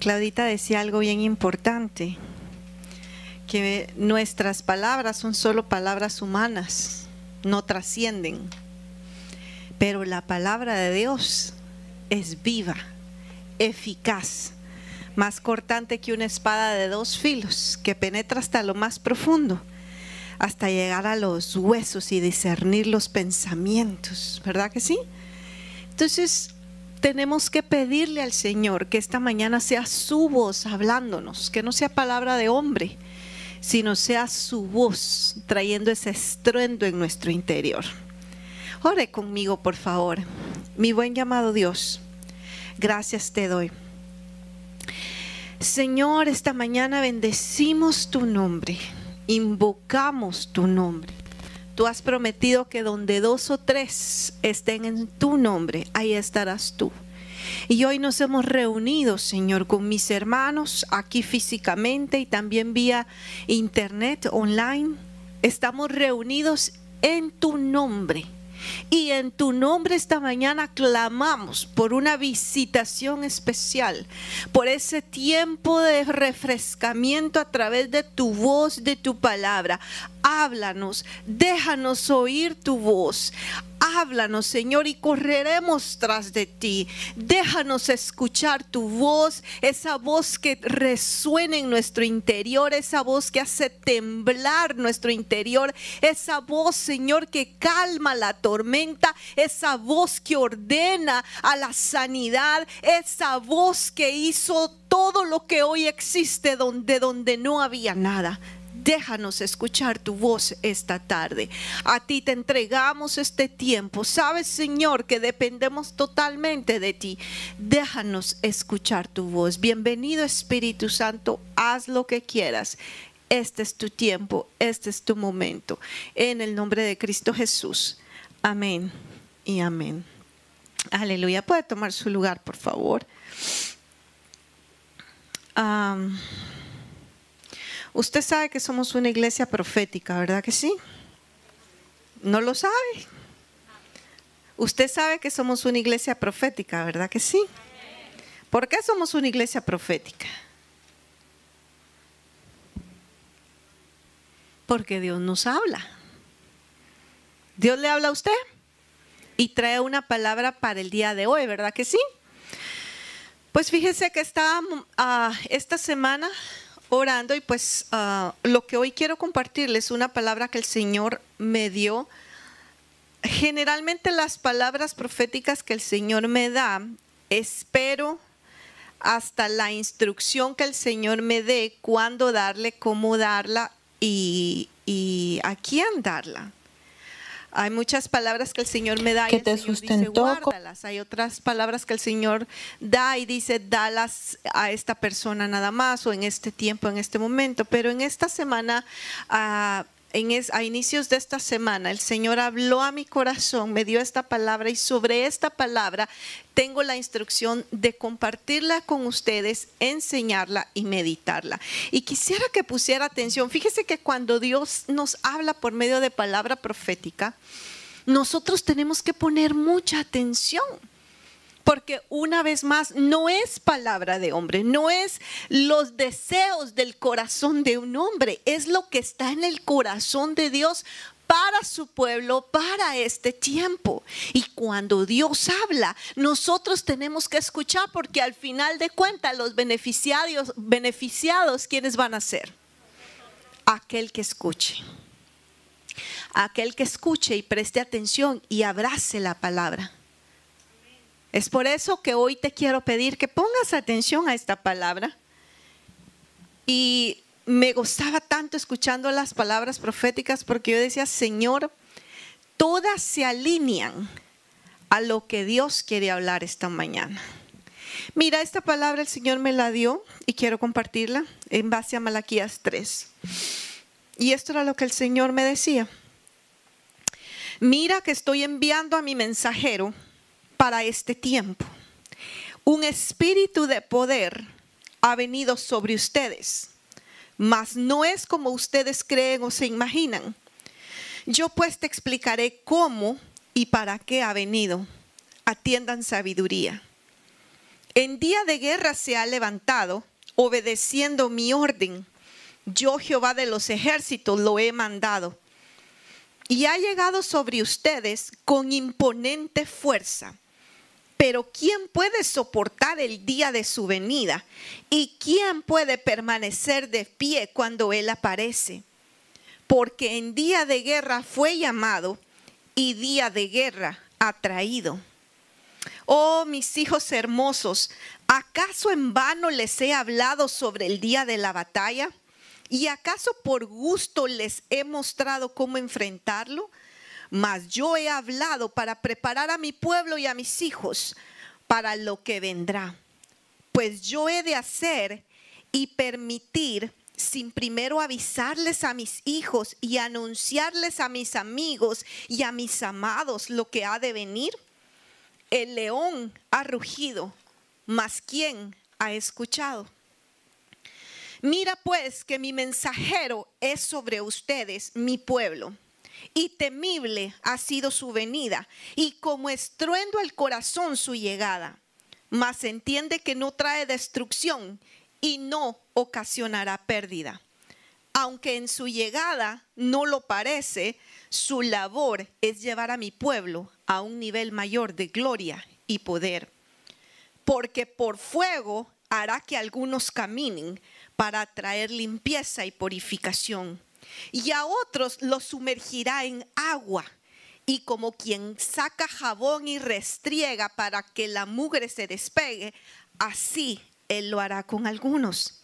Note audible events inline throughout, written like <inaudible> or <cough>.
Claudita decía algo bien importante, que nuestras palabras son solo palabras humanas, no trascienden, pero la palabra de Dios es viva, eficaz, más cortante que una espada de dos filos, que penetra hasta lo más profundo, hasta llegar a los huesos y discernir los pensamientos, ¿verdad que sí? Entonces, tenemos que pedirle al Señor que esta mañana sea su voz hablándonos, que no sea palabra de hombre, sino sea su voz trayendo ese estruendo en nuestro interior. Ore conmigo, por favor. Mi buen llamado Dios, gracias te doy. Señor, esta mañana bendecimos tu nombre, invocamos tu nombre. Tú has prometido que donde dos o tres estén en tu nombre, ahí estarás tú. Y hoy nos hemos reunido, Señor, con mis hermanos aquí físicamente y también vía internet, online. Estamos reunidos en tu nombre y en tu nombre esta mañana clamamos por una visitación especial, por ese tiempo de refrescamiento a través de tu voz, de tu palabra. Háblanos, déjanos oír tu voz. Háblanos, Señor, y correremos tras de ti. Déjanos escuchar tu voz, esa voz que resuena en nuestro interior, esa voz que hace temblar nuestro interior, esa voz, Señor, que calma la tormenta, esa voz que ordena a la sanidad, esa voz que hizo todo lo que hoy existe donde donde no había nada. Déjanos escuchar tu voz esta tarde. A ti te entregamos este tiempo. Sabes, Señor, que dependemos totalmente de ti. Déjanos escuchar tu voz. Bienvenido Espíritu Santo. Haz lo que quieras. Este es tu tiempo. Este es tu momento. En el nombre de Cristo Jesús. Amén y amén. Aleluya. Puede tomar su lugar, por favor. Usted sabe que somos una iglesia profética, ¿verdad que sí? ¿No lo sabe? Usted sabe que somos una iglesia profética, ¿verdad que sí? ¿Por qué somos una iglesia profética? Porque Dios nos habla. Dios le habla a usted y trae una palabra para el día de hoy, ¿verdad que sí? Pues fíjese que está ah, esta semana orando y pues ah, lo que hoy quiero compartirles es una palabra que el Señor me dio. Generalmente las palabras proféticas que el Señor me da, espero hasta la instrucción que el Señor me dé, cuándo darle, cómo darla y, y a quién darla. Hay muchas palabras que el Señor me da que y te sustentó. Hay otras palabras que el Señor da y dice, dalas a esta persona nada más o en este tiempo, en este momento. Pero en esta semana uh, a inicios de esta semana, el Señor habló a mi corazón, me dio esta palabra y sobre esta palabra tengo la instrucción de compartirla con ustedes, enseñarla y meditarla. Y quisiera que pusiera atención. Fíjese que cuando Dios nos habla por medio de palabra profética, nosotros tenemos que poner mucha atención porque una vez más no es palabra de hombre, no es los deseos del corazón de un hombre, es lo que está en el corazón de Dios para su pueblo, para este tiempo. Y cuando Dios habla, nosotros tenemos que escuchar porque al final de cuentas los beneficiados, ¿quiénes van a ser? Aquel que escuche. Aquel que escuche y preste atención y abrace la palabra. Es por eso que hoy te quiero pedir que pongas atención a esta palabra. Y me gustaba tanto escuchando las palabras proféticas porque yo decía, Señor, todas se alinean a lo que Dios quiere hablar esta mañana. Mira, esta palabra el Señor me la dio y quiero compartirla en base a Malaquías 3. Y esto era lo que el Señor me decía. Mira que estoy enviando a mi mensajero para este tiempo. Un espíritu de poder ha venido sobre ustedes, mas no es como ustedes creen o se imaginan. Yo pues te explicaré cómo y para qué ha venido. Atiendan sabiduría. En día de guerra se ha levantado, obedeciendo mi orden. Yo, Jehová de los ejércitos, lo he mandado. Y ha llegado sobre ustedes con imponente fuerza. Pero ¿quién puede soportar el día de su venida? ¿Y quién puede permanecer de pie cuando Él aparece? Porque en día de guerra fue llamado y día de guerra ha traído. Oh, mis hijos hermosos, ¿acaso en vano les he hablado sobre el día de la batalla? ¿Y acaso por gusto les he mostrado cómo enfrentarlo? Mas yo he hablado para preparar a mi pueblo y a mis hijos para lo que vendrá. Pues yo he de hacer y permitir sin primero avisarles a mis hijos y anunciarles a mis amigos y a mis amados lo que ha de venir. El león ha rugido, mas ¿quién ha escuchado? Mira pues que mi mensajero es sobre ustedes, mi pueblo y temible ha sido su venida, y como estruendo el corazón su llegada. Mas entiende que no trae destrucción y no ocasionará pérdida. Aunque en su llegada no lo parece, su labor es llevar a mi pueblo a un nivel mayor de gloria y poder. Porque por fuego hará que algunos caminen para traer limpieza y purificación y a otros los sumergirá en agua. Y como quien saca jabón y restriega para que la mugre se despegue, así él lo hará con algunos.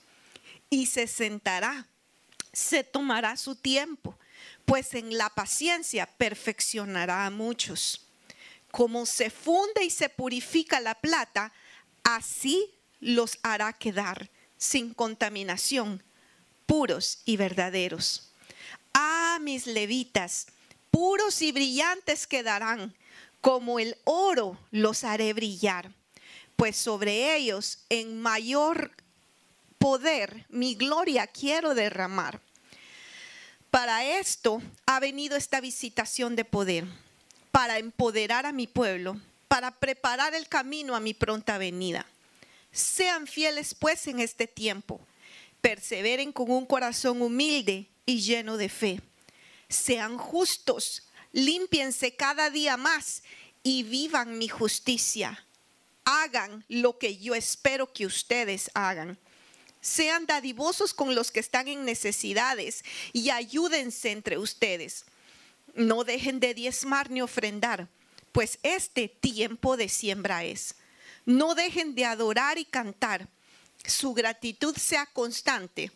Y se sentará, se tomará su tiempo, pues en la paciencia perfeccionará a muchos. Como se funde y se purifica la plata, así los hará quedar sin contaminación, puros y verdaderos. Mis levitas, puros y brillantes quedarán, como el oro los haré brillar, pues sobre ellos en mayor poder mi gloria quiero derramar. Para esto ha venido esta visitación de poder, para empoderar a mi pueblo, para preparar el camino a mi pronta venida. Sean fieles pues en este tiempo, perseveren con un corazón humilde y lleno de fe. Sean justos, límpiense cada día más y vivan mi justicia. Hagan lo que yo espero que ustedes hagan. Sean dadivosos con los que están en necesidades y ayúdense entre ustedes. No dejen de diezmar ni ofrendar, pues este tiempo de siembra es. No dejen de adorar y cantar. Su gratitud sea constante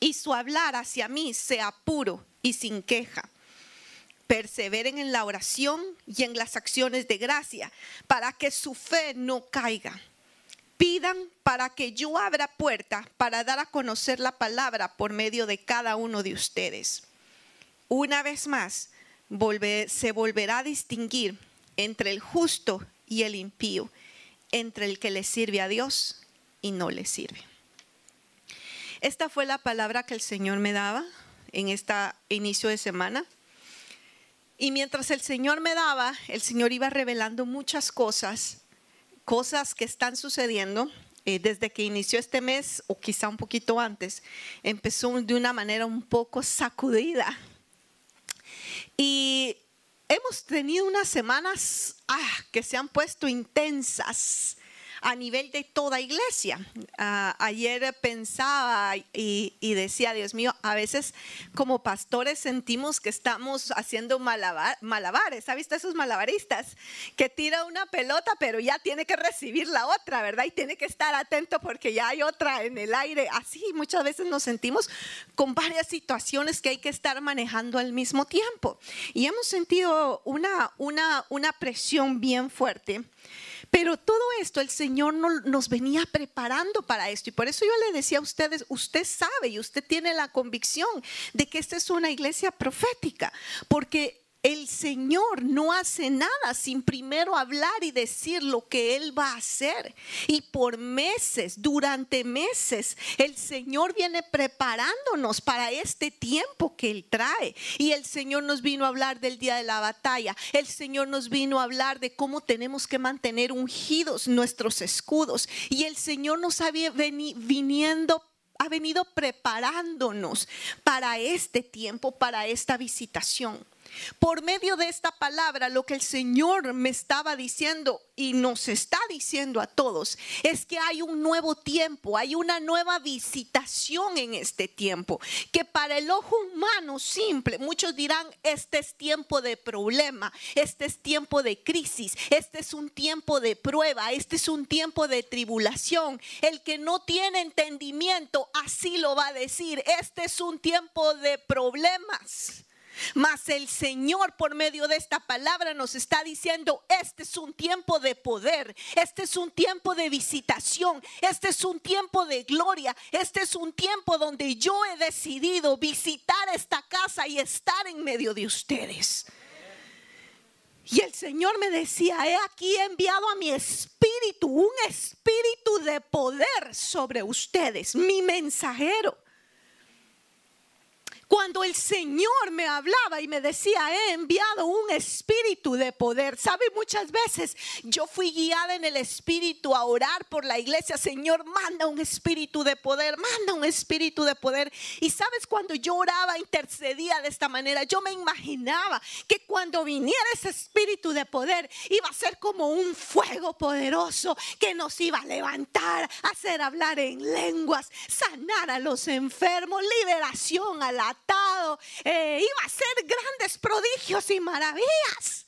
y su hablar hacia mí sea puro y sin queja. Perseveren en la oración y en las acciones de gracia para que su fe no caiga. Pidan para que yo abra puerta para dar a conocer la palabra por medio de cada uno de ustedes. Una vez más, se volverá a distinguir entre el justo y el impío, entre el que le sirve a Dios y no le sirve. Esta fue la palabra que el Señor me daba en este inicio de semana. Y mientras el Señor me daba, el Señor iba revelando muchas cosas, cosas que están sucediendo eh, desde que inició este mes o quizá un poquito antes. Empezó de una manera un poco sacudida. Y hemos tenido unas semanas ah, que se han puesto intensas a nivel de toda iglesia. Ah, ayer pensaba y, decía, Dios mío, a veces como pastores sentimos que estamos haciendo malabares. ¿Ha visto esos malabaristas? Que tira una pelota, pero ya tiene que recibir la otra, ¿verdad? Y tiene que estar atento porque ya hay otra en el aire. Así muchas veces nos sentimos con varias situaciones que hay que estar manejando al mismo tiempo. Y hemos sentido una, una, una presión bien fuerte. Pero todo esto el Señor nos venía preparando para esto. Y por eso yo le decía a ustedes, usted sabe y usted tiene la convicción de que esta es una iglesia profética. Porque el Señor no hace nada sin primero hablar y decir lo que Él va a hacer. Y por meses, durante meses, el Señor viene preparándonos para este tiempo que Él trae. Y el Señor nos vino a hablar del día de la batalla. El Señor nos vino a hablar de cómo tenemos que mantener ungidos nuestros escudos. Y el Señor nos había viniendo ha venido preparándonos para este tiempo, para esta visitación. Por medio de esta palabra, lo que el Señor me estaba diciendo y nos está diciendo a todos es que hay un nuevo tiempo, hay una nueva visitación en este tiempo, que para el ojo humano simple, muchos dirán, este es tiempo de problema, este es tiempo de crisis, este es un tiempo de prueba, este es un tiempo de tribulación. El que no tiene entendimiento, así lo va a decir, este es un tiempo de problemas. Mas el Señor por medio de esta palabra nos está diciendo, este es un tiempo de poder, este es un tiempo de visitación, este es un tiempo de gloria, este es un tiempo donde yo he decidido visitar esta casa y estar en medio de ustedes. Y el Señor me decía, he aquí enviado a mi espíritu, un espíritu de poder sobre ustedes, mi mensajero. Cuando el Señor me hablaba y me decía, he enviado un espíritu de poder. ¿Sabe? Muchas veces yo fui guiada en el espíritu a orar por la iglesia. Señor, manda un espíritu de poder, manda un espíritu de poder. Y sabes, cuando yo oraba, intercedía de esta manera, yo me imaginaba que cuando viniera ese espíritu de poder, iba a ser como un fuego poderoso que nos iba a levantar, hacer hablar en lenguas, sanar a los enfermos, liberación a la eh, iba a ser grandes prodigios y maravillas.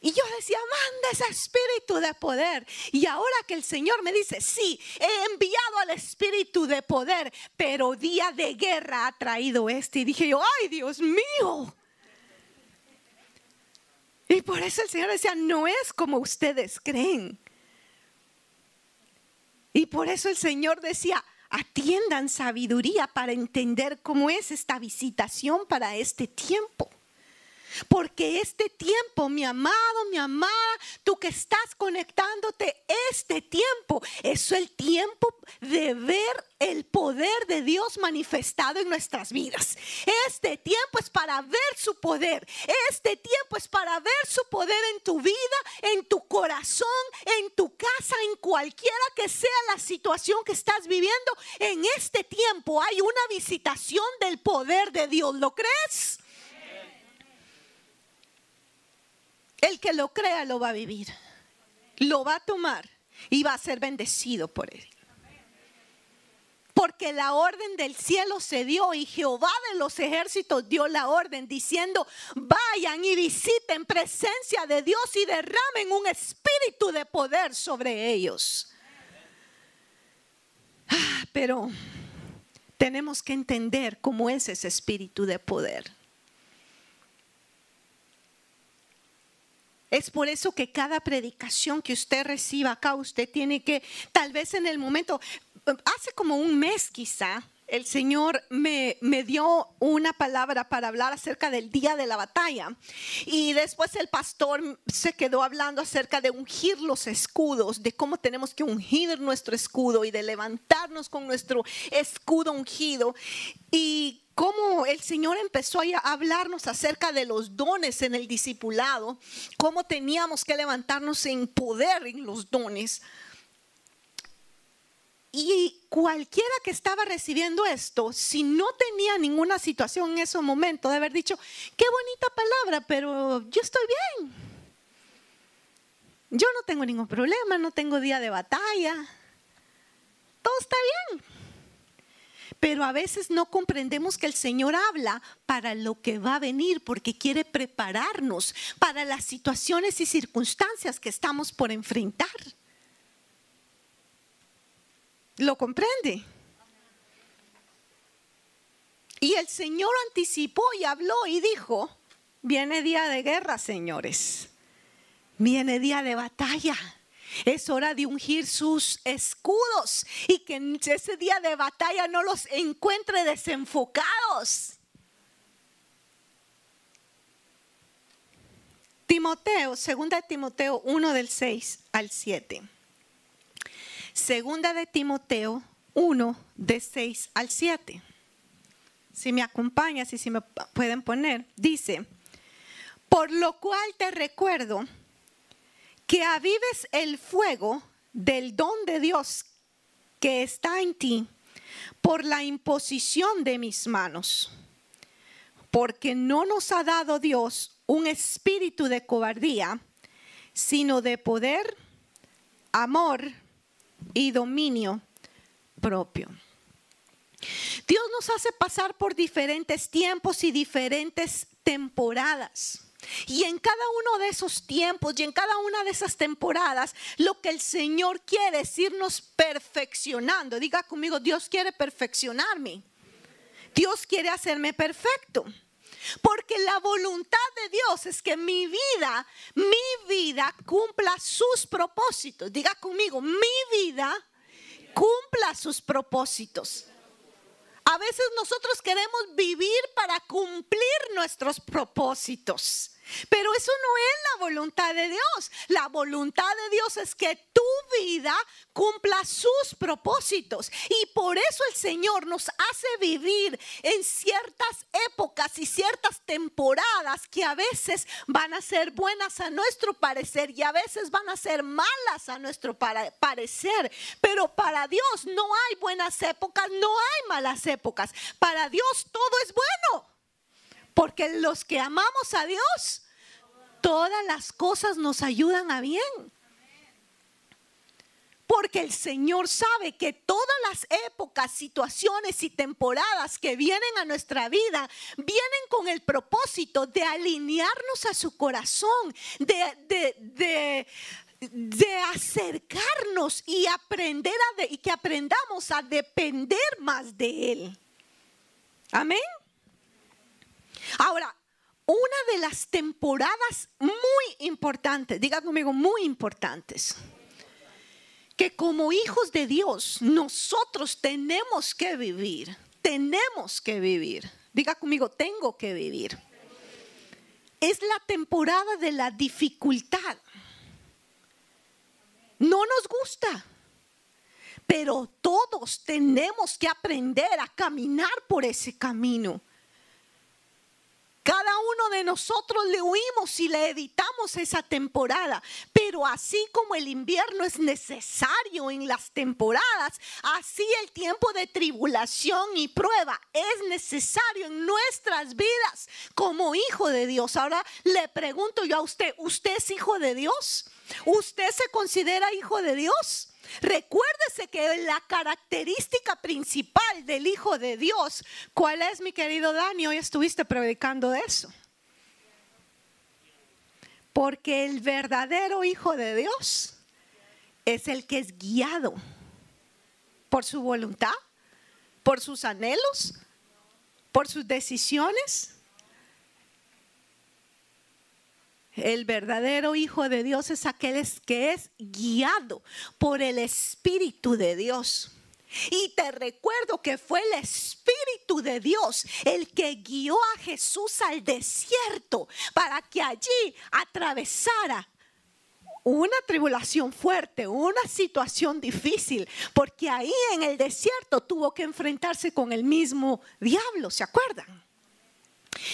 Y yo decía, manda ese espíritu de poder. Y ahora que el Señor me dice, sí, he enviado al espíritu de poder, pero día de guerra ha traído este. Y dije yo, ay Dios mío. Y por eso el Señor decía, no es como ustedes creen. Y por eso el Señor decía, atiendan sabiduría para entender cómo es esta visitación para este tiempo. Porque este tiempo, mi amado, mi amada, tú que estás conectándote, este tiempo es el tiempo de ver el poder de Dios manifestado en nuestras vidas. Este tiempo es para ver su poder. Este tiempo es para ver su poder en tu vida, en tu corazón, en tu casa, en cualquiera que sea la situación que estás viviendo. En este tiempo hay una visitación del poder de Dios. ¿Lo crees? El que lo crea lo va a vivir, lo va a tomar y va a ser bendecido por él. Porque la orden del cielo se dio y Jehová de los ejércitos dio la orden diciendo, vayan y visiten presencia de Dios y derramen un espíritu de poder sobre ellos. Ah, pero tenemos que entender cómo es ese espíritu de poder. Es por eso que cada predicación que usted reciba acá, usted tiene que, tal vez en el momento, hace como un mes quizá, el Señor me, me, dio una palabra para hablar acerca del día de la batalla. Y después el pastor se quedó hablando acerca de ungir los escudos, de cómo tenemos que ungir nuestro escudo y de levantarnos con nuestro escudo ungido. Y cómo el Señor empezó a hablarnos acerca de los dones en el discipulado, cómo teníamos que levantarnos en poder en los dones. Y cualquiera que estaba recibiendo esto, si no tenía ninguna situación en ese momento, de haber dicho, qué bonita palabra, pero yo estoy bien. Yo no tengo ningún problema, no tengo día de batalla. Todo está bien. Pero a veces no comprendemos que el Señor habla para lo que va a venir, porque quiere prepararnos para las situaciones y circunstancias que estamos por enfrentar. ¿Lo comprende? Y el Señor anticipó y habló y dijo, viene día de guerra, señores. Viene día de batalla. Es hora de ungir sus escudos y que en ese día de batalla no los encuentre desenfocados. Timoteo, 2 Timoteo 1 del 6 al 7. Segunda de Timoteo 1 de 6 al 7. Si me acompañas y si me pueden poner, dice, por lo cual te recuerdo que avives el fuego del don de Dios que está en ti por la imposición de mis manos. Porque no nos ha dado Dios un espíritu de cobardía, sino de poder, amor y dominio propio. Dios nos hace pasar por diferentes tiempos y diferentes temporadas. Y en cada uno de esos tiempos y en cada una de esas temporadas, lo que el Señor quiere es irnos perfeccionando. Diga conmigo, Dios quiere perfeccionarme. Dios quiere hacerme perfecto. Porque la voluntad de Dios es que mi vida, mi vida cumpla sus propósitos. Diga conmigo, mi vida cumpla sus propósitos. A veces nosotros queremos vivir para cumplir nuestros propósitos. Pero eso no es la voluntad de Dios. La voluntad de Dios es que tu vida cumpla sus propósitos. Y por eso el Señor nos hace vivir en ciertas épocas y ciertas temporadas que a veces van a ser buenas a nuestro parecer y a veces van a ser malas a nuestro parecer. Pero para Dios no hay buenas épocas, no hay malas épocas. Para Dios todo es bueno. Porque los que amamos a Dios, todas las cosas nos ayudan a bien. Porque el Señor sabe que todas las épocas, situaciones y temporadas que vienen a nuestra vida vienen con el propósito de alinearnos a su corazón, de, de, acercarnos y aprender a y que aprendamos a depender más de Él. Amén. Ahora, una de las temporadas muy importantes, diga conmigo, muy importantes, que como hijos de Dios nosotros tenemos que vivir, tenemos que vivir, diga conmigo, tengo que vivir, es la temporada de la dificultad. No nos gusta, pero todos tenemos que aprender a caminar por ese camino. Cada uno de nosotros le huimos y le evitamos esa temporada. Pero así como el invierno es necesario en las temporadas, así el tiempo de tribulación y prueba es necesario en nuestras vidas como hijo de Dios. Ahora le pregunto yo a usted, ¿usted es hijo de Dios? ¿Usted se considera hijo de Dios? Recuérdese que la característica principal del Hijo de Dios, ¿cuál es mi querido Dani? Hoy estuviste predicando eso. Porque el verdadero Hijo de Dios es el que es guiado por su voluntad, por sus anhelos, por sus decisiones El verdadero Hijo de Dios es aquel que es guiado por el Espíritu de Dios. Y te recuerdo que fue el Espíritu de Dios el que guió a Jesús al desierto para que allí atravesara una tribulación fuerte, una situación difícil, porque ahí en el desierto tuvo que enfrentarse con el mismo diablo, ¿se acuerdan?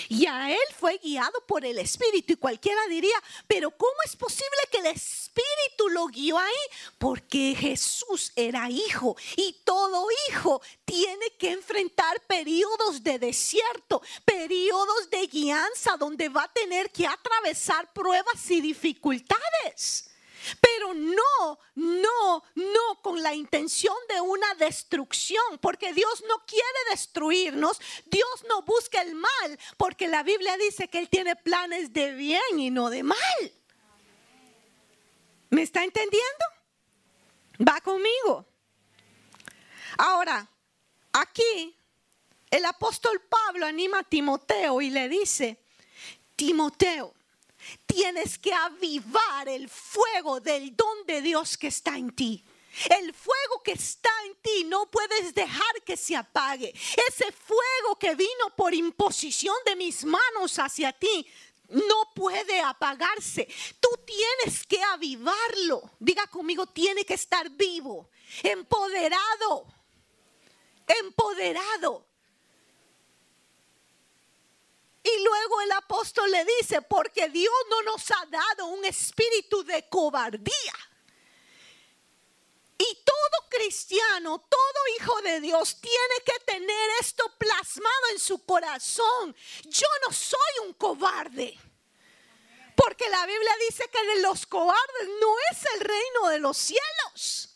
Y a él fue guiado por el Espíritu. Y cualquiera diría, pero ¿cómo es posible que el Espíritu lo guió ahí? Porque Jesús era hijo. Y todo hijo tiene que enfrentar periodos de desierto, periodos de guianza, donde va a tener que atravesar pruebas y dificultades. Pero no, no, no con la intención de una destrucción, porque Dios no quiere destruirnos, Dios no busca el mal, porque la Biblia dice que Él tiene planes de bien y no de mal. ¿Me está entendiendo? Va conmigo. Ahora, aquí el apóstol Pablo anima a Timoteo y le dice, Timoteo, tienes que avivar el fuego del don de Dios que está en ti. El fuego que está en ti no puedes dejar que se apague. Ese fuego que vino por imposición de mis manos hacia ti, no puede apagarse. Tú tienes que avivarlo. Diga conmigo, tiene que estar vivo, empoderado, empoderado. Y luego el apóstol le dice, porque Dios no nos ha dado un espíritu de cobardía. Y todo cristiano, todo hijo de Dios tiene que tener esto plasmado en su corazón. Yo no soy un cobarde. Porque la Biblia dice que de los cobardes no es el reino de los cielos.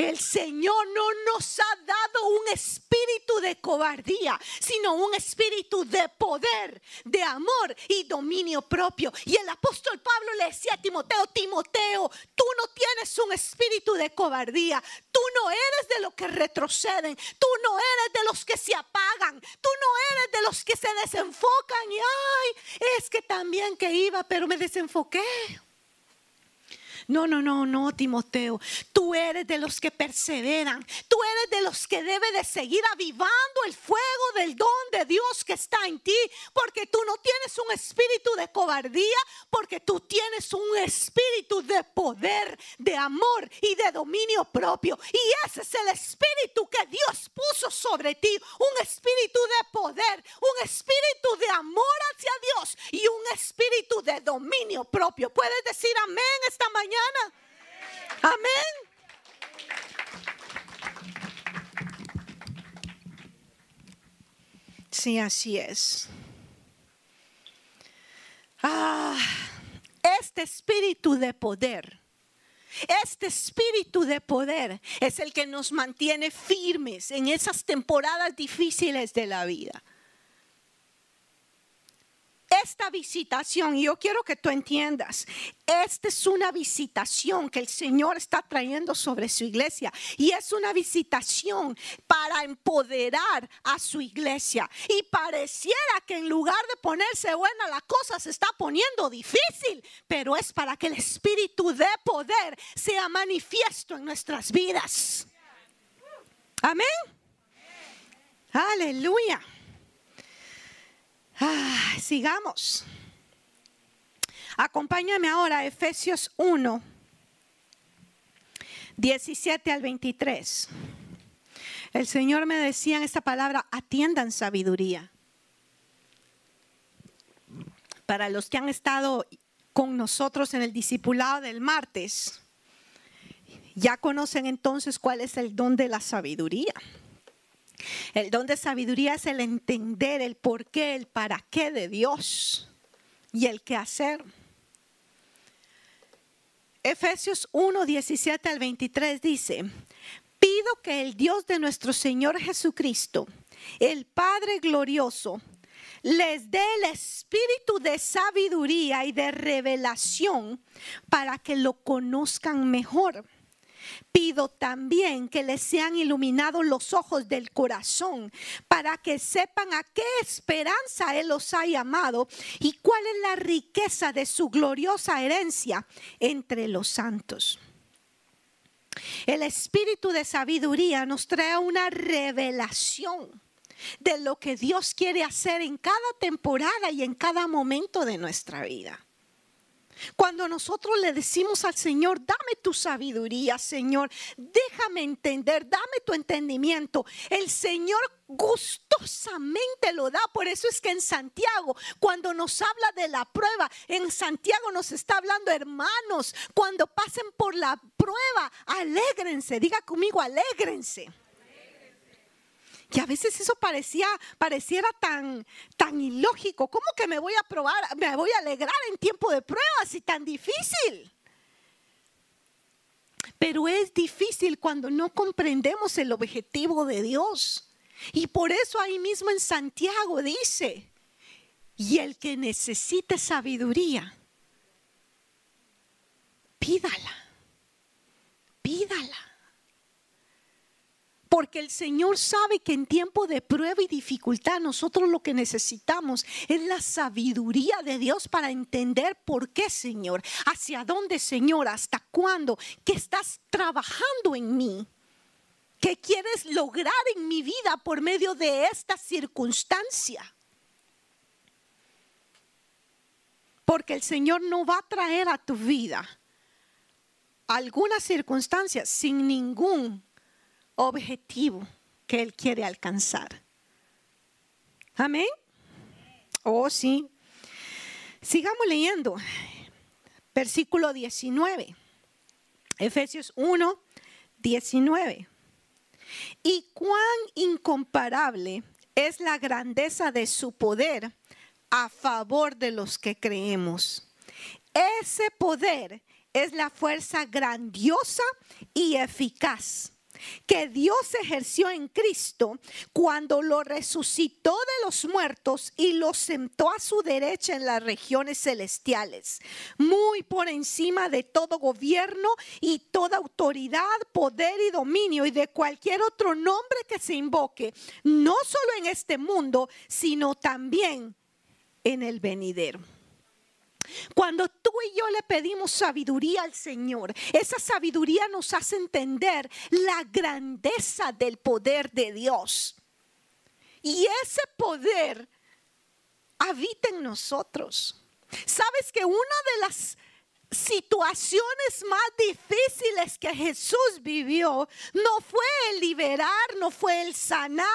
El Señor no nos ha dado un espíritu de cobardía, sino un espíritu de poder, de amor y dominio propio. Y el apóstol Pablo le decía a Timoteo, Timoteo, tú no tienes un espíritu de cobardía, tú no eres de los que retroceden, tú no eres de los que se apagan, tú no eres de los que se desenfocan y ay, es que también que iba, pero me desenfoqué. No, no, no, no, Timoteo. Tú eres de los que perseveran. Tú eres de los que debe de seguir avivando el fuego del don de Dios que está en ti. Porque tú no tienes un espíritu de cobardía, porque tú tienes un espíritu de poder, de amor y de dominio propio. Y ese es el espíritu que Dios puso sobre ti. Un espíritu de poder, un espíritu de amor hacia Dios y un espíritu de dominio propio. ¿Puedes decir amén esta mañana? Amén. Sí, así es. Ah, este espíritu de poder, este espíritu de poder es el que nos mantiene firmes en esas temporadas difíciles de la vida esta visitación, y yo quiero que tú entiendas, esta es una visitación que el Señor está trayendo sobre su iglesia y es una visitación para empoderar a su iglesia. Y pareciera que en lugar de ponerse buena la cosa se está poniendo difícil, pero es para que el espíritu de poder sea manifiesto en nuestras vidas. Amén. Aleluya. Sigamos. Acompáñame ahora a Efesios 1, 17 al 23. El Señor me decía en esta palabra, atiendan sabiduría. Para los que han estado con nosotros en el discipulado del martes, ya conocen entonces cuál es el don de la sabiduría. El don de sabiduría es el entender el por qué, el para qué de Dios y el qué hacer. Efesios 1, 17 al 23 dice, pido que el Dios de nuestro Señor Jesucristo, el Padre glorioso, les dé el espíritu de sabiduría y de revelación para que lo conozcan mejor Pido también que les sean iluminados los ojos del corazón para que sepan a qué esperanza Él los ha llamado y cuál es la riqueza de su gloriosa herencia entre los santos. El espíritu de sabiduría nos trae una revelación de lo que Dios quiere hacer en cada temporada y en cada momento de nuestra vida. Cuando nosotros le decimos al Señor, dame tu sabiduría, Señor, déjame entender, dame tu entendimiento, el Señor gustosamente lo da. Por eso es que en Santiago, cuando nos habla de la prueba, en Santiago nos está hablando, hermanos, cuando pasen por la prueba, alégrense, diga conmigo, alégrense. Y a veces eso parecía, pareciera tan, tan ilógico. ¿Cómo que me voy a probar, me voy a alegrar en tiempo de pruebas y tan difícil? Pero es difícil cuando no comprendemos el objetivo de Dios. Y por eso ahí mismo en Santiago dice, y el que necesite sabiduría, pídala, pídala. Porque el Señor sabe que en tiempo de prueba y dificultad nosotros lo que necesitamos es la sabiduría de Dios para entender por qué, Señor, hacia dónde, Señor, hasta cuándo, que estás trabajando en mí. ¿Qué quieres lograr en mi vida por medio de esta circunstancia? Porque el Señor no va a traer a tu vida alguna circunstancia sin ningún objetivo que Él quiere alcanzar. Amén. Oh, sí. Sigamos leyendo. Versículo 19. Efesios 1, 19. Y cuán incomparable es la grandeza de su poder a favor de los que creemos. Ese poder es la fuerza grandiosa y eficaz que Dios ejerció en Cristo cuando lo resucitó de los muertos y lo sentó a su derecha en las regiones celestiales, muy por encima de todo gobierno y toda autoridad, poder y dominio y de cualquier otro nombre que se invoque, no solo en este mundo, sino también en el venidero. Cuando tú y yo le pedimos sabiduría al Señor, esa sabiduría nos hace entender la grandeza del poder de Dios. Y ese poder habita en nosotros. Sabes que una de las situaciones más difíciles que Jesús vivió no fue el liberar, no fue el sanar,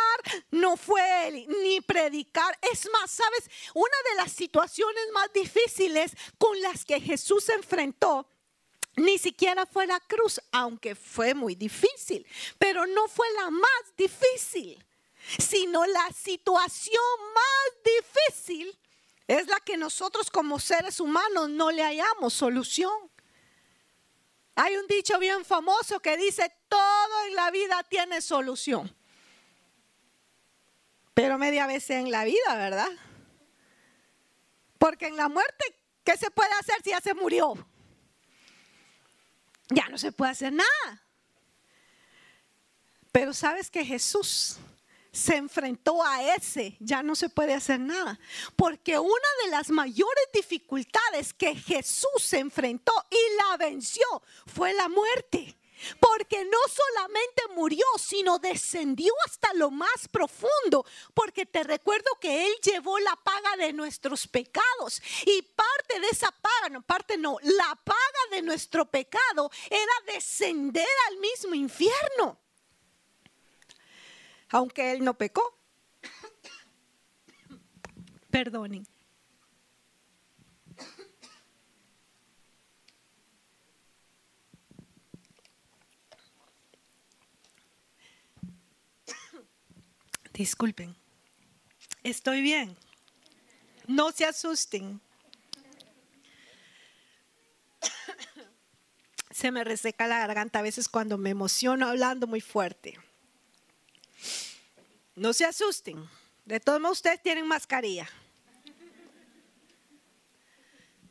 no fue el, ni predicar. Es más, sabes, una de las situaciones más difíciles con las que Jesús se enfrentó ni siquiera fue la cruz, aunque fue muy difícil, pero no fue la más difícil, sino la situación más difícil es la que nosotros como seres humanos no le hallamos solución. Hay un dicho bien famoso que dice, todo en la vida tiene solución. Pero media vez en la vida, ¿verdad? Porque en la muerte, ¿qué se puede hacer si ya se murió? Ya no se puede hacer nada. Pero sabes que Jesús se enfrentó a ese, ya no se puede hacer nada. Porque una de las mayores dificultades que Jesús se enfrentó y la venció fue la muerte. Porque no solamente murió, sino descendió hasta lo más profundo. Porque te recuerdo que Él llevó la paga de nuestros pecados. Y parte de esa paga, no, parte no, la paga de nuestro pecado era descender al mismo infierno aunque él no pecó. Perdonen. Disculpen. Estoy bien. No se asusten. Se me reseca la garganta a veces cuando me emociono hablando muy fuerte. No se asusten. De todos modos, ustedes tienen mascarilla.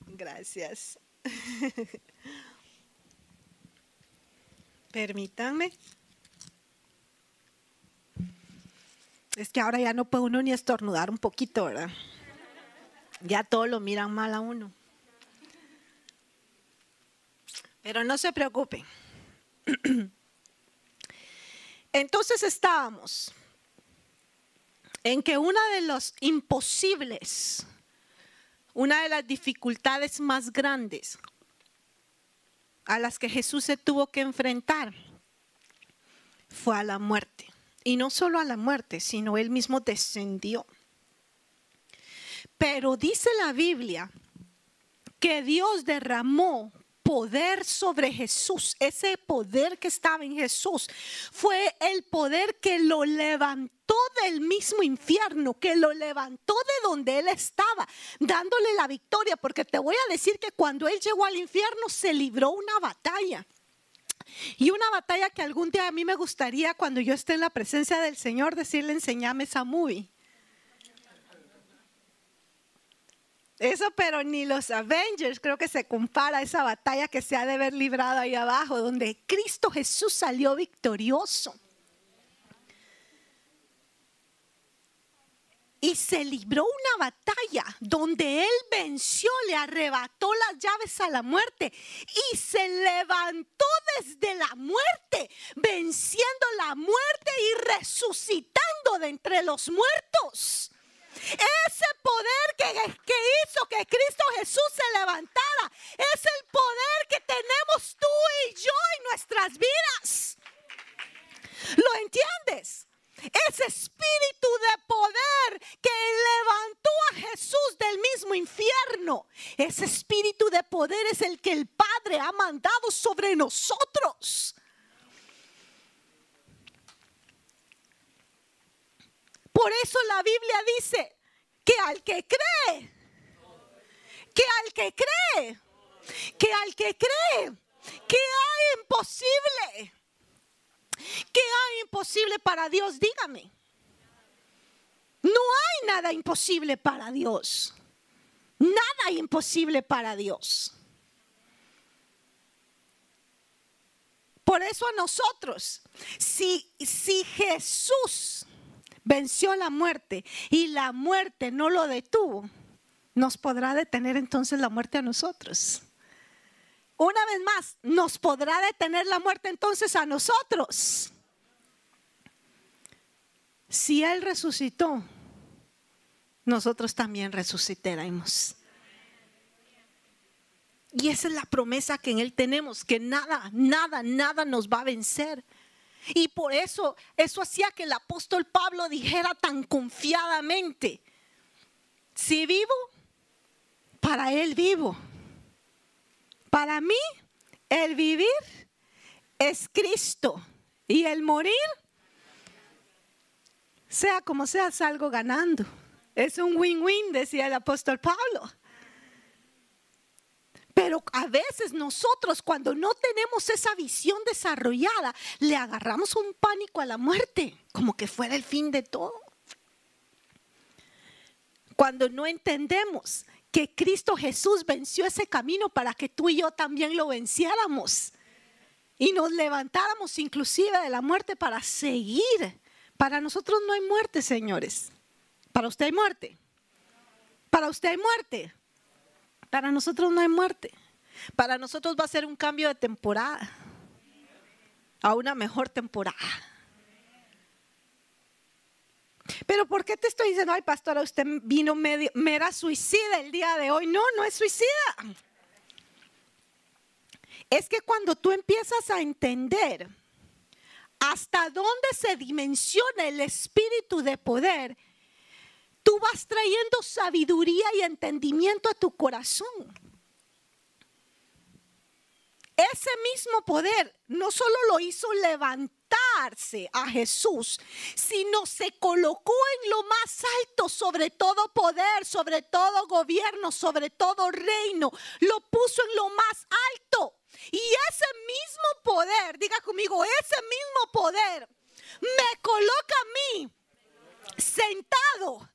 Gracias. <laughs> Permítanme. Es que ahora ya no puede uno ni estornudar un poquito, ¿verdad? Ya todo lo miran mal a uno. Pero no se preocupen. <clears throat> Entonces estábamos en que una de los imposibles, una de las dificultades más grandes a las que Jesús se tuvo que enfrentar fue a la muerte. Y no solo a la muerte, sino él mismo descendió. Pero dice la Biblia que Dios derramó poder sobre Jesús, ese poder que estaba en Jesús, fue el poder que lo levantó del mismo infierno, que lo levantó de donde él estaba, dándole la victoria, porque te voy a decir que cuando él llegó al infierno se libró una batalla. Y una batalla que algún día a mí me gustaría, cuando yo esté en la presencia del Señor, decirle, enseñame esa movie. Eso, pero ni los Avengers creo que se compara a esa batalla que se ha de haber librado ahí abajo, donde Cristo Jesús salió victorioso. Y se libró una batalla donde él venció, le arrebató las llaves a la muerte y se levantó desde la muerte, venciendo la muerte y resucitando de entre los muertos. Ese poder que, hizo que Cristo Jesús se levantara es el poder que tenemos tú y yo en nuestras vidas. ¿Lo entiendes? Ese espíritu de poder que levantó a Jesús del mismo infierno. Ese espíritu de poder es el que el Padre ha mandado sobre nosotros. Por eso la Biblia dice que al que cree, que al que cree, que al que cree, que hay imposible ¿Qué hay imposible para Dios? Dígame. No hay nada imposible para Dios. Nada imposible para Dios. Por eso a nosotros, si, si Jesús venció la muerte y la muerte no lo detuvo, nos podrá detener entonces la muerte a nosotros. Una vez más, ¿nos podrá detener la muerte entonces a nosotros? Si Él resucitó, nosotros también resucitaremos. Y esa es la promesa que en Él tenemos, que nada, nada, nada nos va a vencer. Y por eso, eso hacía que el apóstol Pablo dijera tan confiadamente, si vivo, para Él vivo para mí, el vivir es Cristo y el morir, sea como sea, salgo ganando. Es un win-win, decía el apóstol Pablo. Pero a veces nosotros cuando no tenemos esa visión desarrollada, le agarramos un pánico a la muerte, como que fuera el fin de todo. Cuando no entendemos que Cristo Jesús venció ese camino para que tú y yo también lo venciéramos. Y nos levantáramos inclusive de la muerte para seguir. Para nosotros no hay muerte, señores. Para usted hay muerte. Para usted hay muerte. Para nosotros no hay muerte. Para nosotros va a ser un cambio de temporada a una mejor temporada. Pero ¿por qué te estoy diciendo, ay pastora, usted vino medio, mera suicida el día de hoy? No, no es suicida. Es que cuando tú empiezas a entender hasta dónde se dimensiona el espíritu de poder, tú vas trayendo sabiduría y entendimiento a tu corazón. Ese mismo poder no solo lo hizo levantarse a Jesús, sino se colocó en lo más alto sobre todo poder, sobre todo gobierno, sobre todo reino. Lo puso en lo más alto. Y ese mismo poder, diga conmigo, ese mismo poder me coloca a mí sentado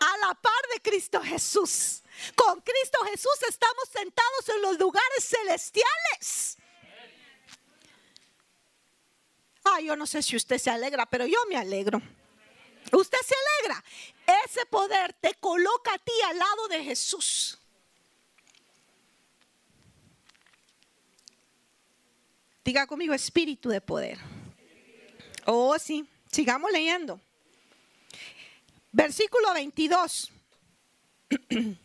a la par de Cristo Jesús. Con Cristo Jesús estamos sentados en los lugares celestiales. Ah, yo no sé si usted se alegra, pero yo me alegro. Usted se alegra. Ese poder te coloca a ti al lado de Jesús. Diga conmigo, espíritu de poder. Oh, sí. Sigamos leyendo. Versículo 22. <clears throat>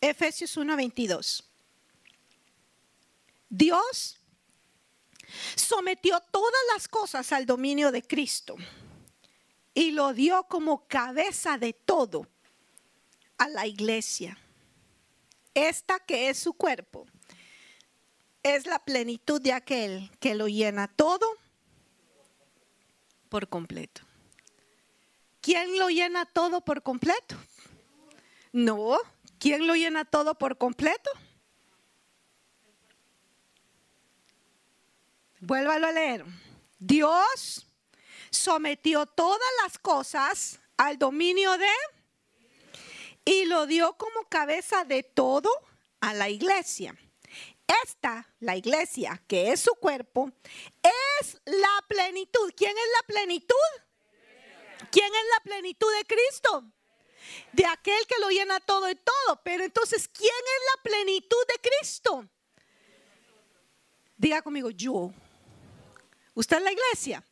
Efesios 1:22. Dios sometió todas las cosas al dominio de Cristo y lo dio como cabeza de todo a la iglesia. Esta que es su cuerpo es la plenitud de aquel que lo llena todo por completo. ¿Quién lo llena todo por completo? No, ¿Quién lo llena todo por completo? Vuélvalo a leer. Dios sometió todas las cosas al dominio de y lo dio como cabeza de todo a la iglesia. Esta, la iglesia, que es su cuerpo, es la plenitud. ¿Quién es la plenitud? ¿Quién es la plenitud de Cristo? de aquel que lo llena todo y todo. Pero entonces, ¿quién es la plenitud de Cristo? Diga conmigo, yo. ¿Usted es la iglesia?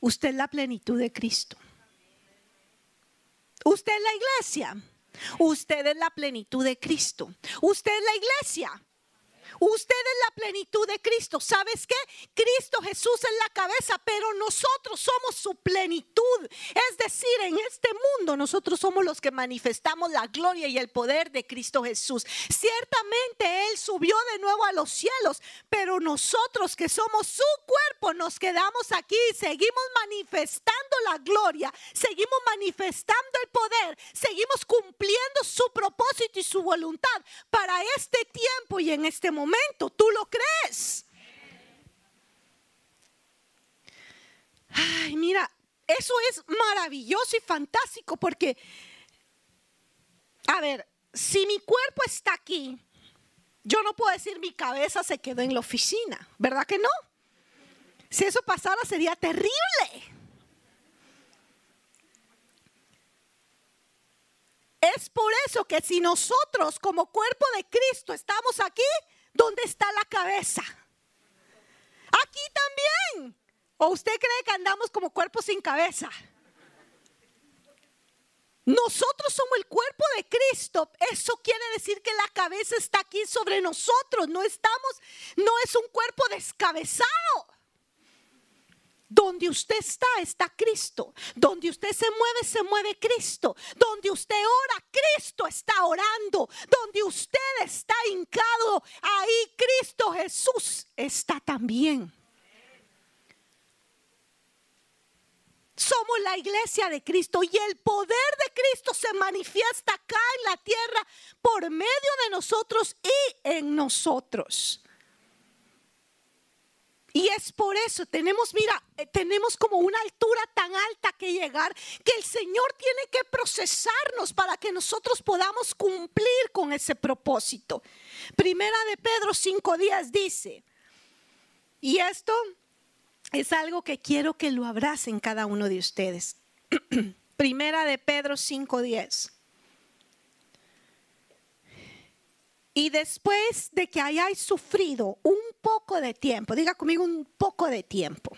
Usted es la plenitud de Cristo. Usted es la iglesia. Usted es la plenitud de Cristo. Usted es la iglesia. Usted es la plenitud de Cristo. ¿Sabes qué? Cristo Jesús es la cabeza, pero nosotros somos su plenitud. Es decir, en este mundo nosotros somos los que manifestamos la gloria y el poder de Cristo Jesús. Ciertamente Él subió de nuevo a los cielos, pero nosotros que somos su cuerpo nos quedamos aquí y seguimos manifestando la gloria, seguimos manifestando el poder, seguimos cumpliendo su propósito y su voluntad para este tiempo y en este momento momento. ¿Tú lo crees? Ay, mira, eso es maravilloso y fantástico porque, a ver, si mi cuerpo está aquí, yo no puedo decir mi cabeza se quedó en la oficina, ¿verdad que no? Si eso pasara sería terrible. Es por eso que si nosotros como cuerpo de Cristo estamos aquí, ¿Dónde está la cabeza? Aquí también. ¿O usted cree que andamos como cuerpo sin cabeza? Nosotros somos el cuerpo de Cristo. Eso quiere decir que la cabeza está aquí sobre nosotros. No estamos, no es un cuerpo descabezado. Donde usted está, está Cristo. Donde usted se mueve, se mueve Cristo. Donde usted ora, Cristo está orando. Donde usted está hincado, ahí Cristo Jesús está también. Somos la iglesia de Cristo y el poder de Cristo se manifiesta acá en la tierra por medio de nosotros y en nosotros. Y es por eso, tenemos, mira, eh, tenemos como una altura tan alta que llegar que el Señor tiene que procesarnos para que nosotros podamos cumplir con ese propósito. Primera de Pedro 5 días dice, y esto es algo que quiero que lo abracen cada uno de ustedes. <clears throat> Primera de Pedro 5:10. Y después de que hayáis sufrido un poco de tiempo, diga conmigo un poco de tiempo,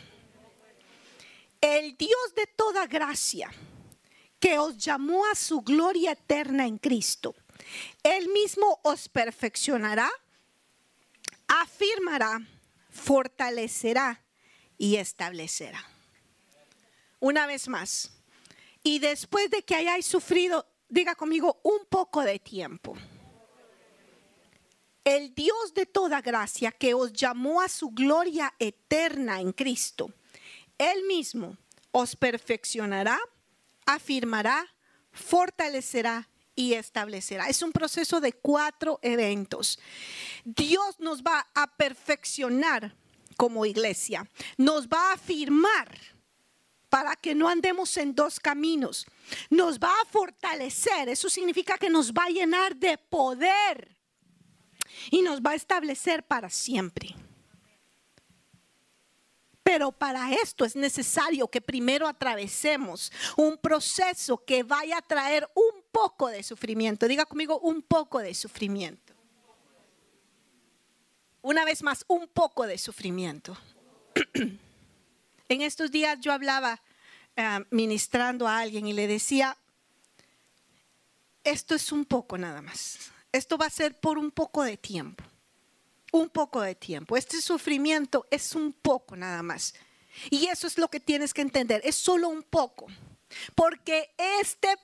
el Dios de toda gracia, que os llamó a su gloria eterna en Cristo, Él mismo os perfeccionará, afirmará, fortalecerá y establecerá. Una vez más, y después de que hayáis sufrido, diga conmigo, un poco de tiempo el Dios de toda gracia que os llamó a su gloria eterna en Cristo, Él mismo os perfeccionará, afirmará, fortalecerá y establecerá. Es un proceso de cuatro eventos. Dios nos va a perfeccionar como iglesia, nos va a afirmar para que no andemos en dos caminos, nos va a fortalecer, eso significa que nos va a llenar de poder y nos va a establecer para siempre. Pero para esto es necesario que primero atravesemos un proceso que vaya a traer un poco de sufrimiento. Diga conmigo un poco de sufrimiento. Una vez más, un poco de sufrimiento. <clears throat> en estos días yo hablaba eh, ministrando a alguien y le decía, esto es un poco nada más esto va a ser por un poco de tiempo. Un poco de tiempo. Este sufrimiento es un poco nada más. Y eso es lo que tienes que entender. Es solo un poco. Porque este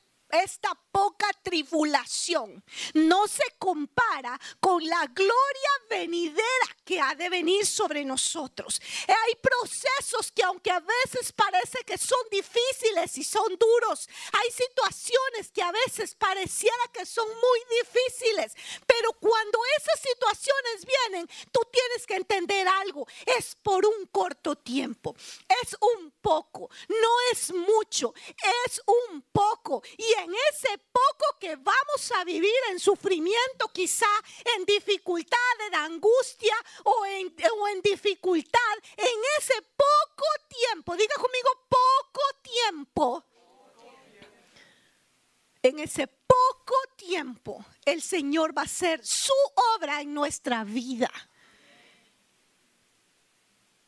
esta poca tribulación no se compara con la gloria venidera que ha de venir sobre nosotros. Hay procesos que aunque a veces parece que son difíciles y son duros, hay situaciones que a veces pareciera que son muy difíciles, pero cuando esas situaciones vienen, tú tienes que entender algo, es por un corto tiempo, es un poco, no es mucho, es un poco y en ese poco que vamos a vivir en sufrimiento, quizá en dificultad, en angustia o en, o en dificultad, en ese poco tiempo, diga conmigo poco tiempo, en ese poco tiempo el Señor va a hacer su obra en nuestra vida.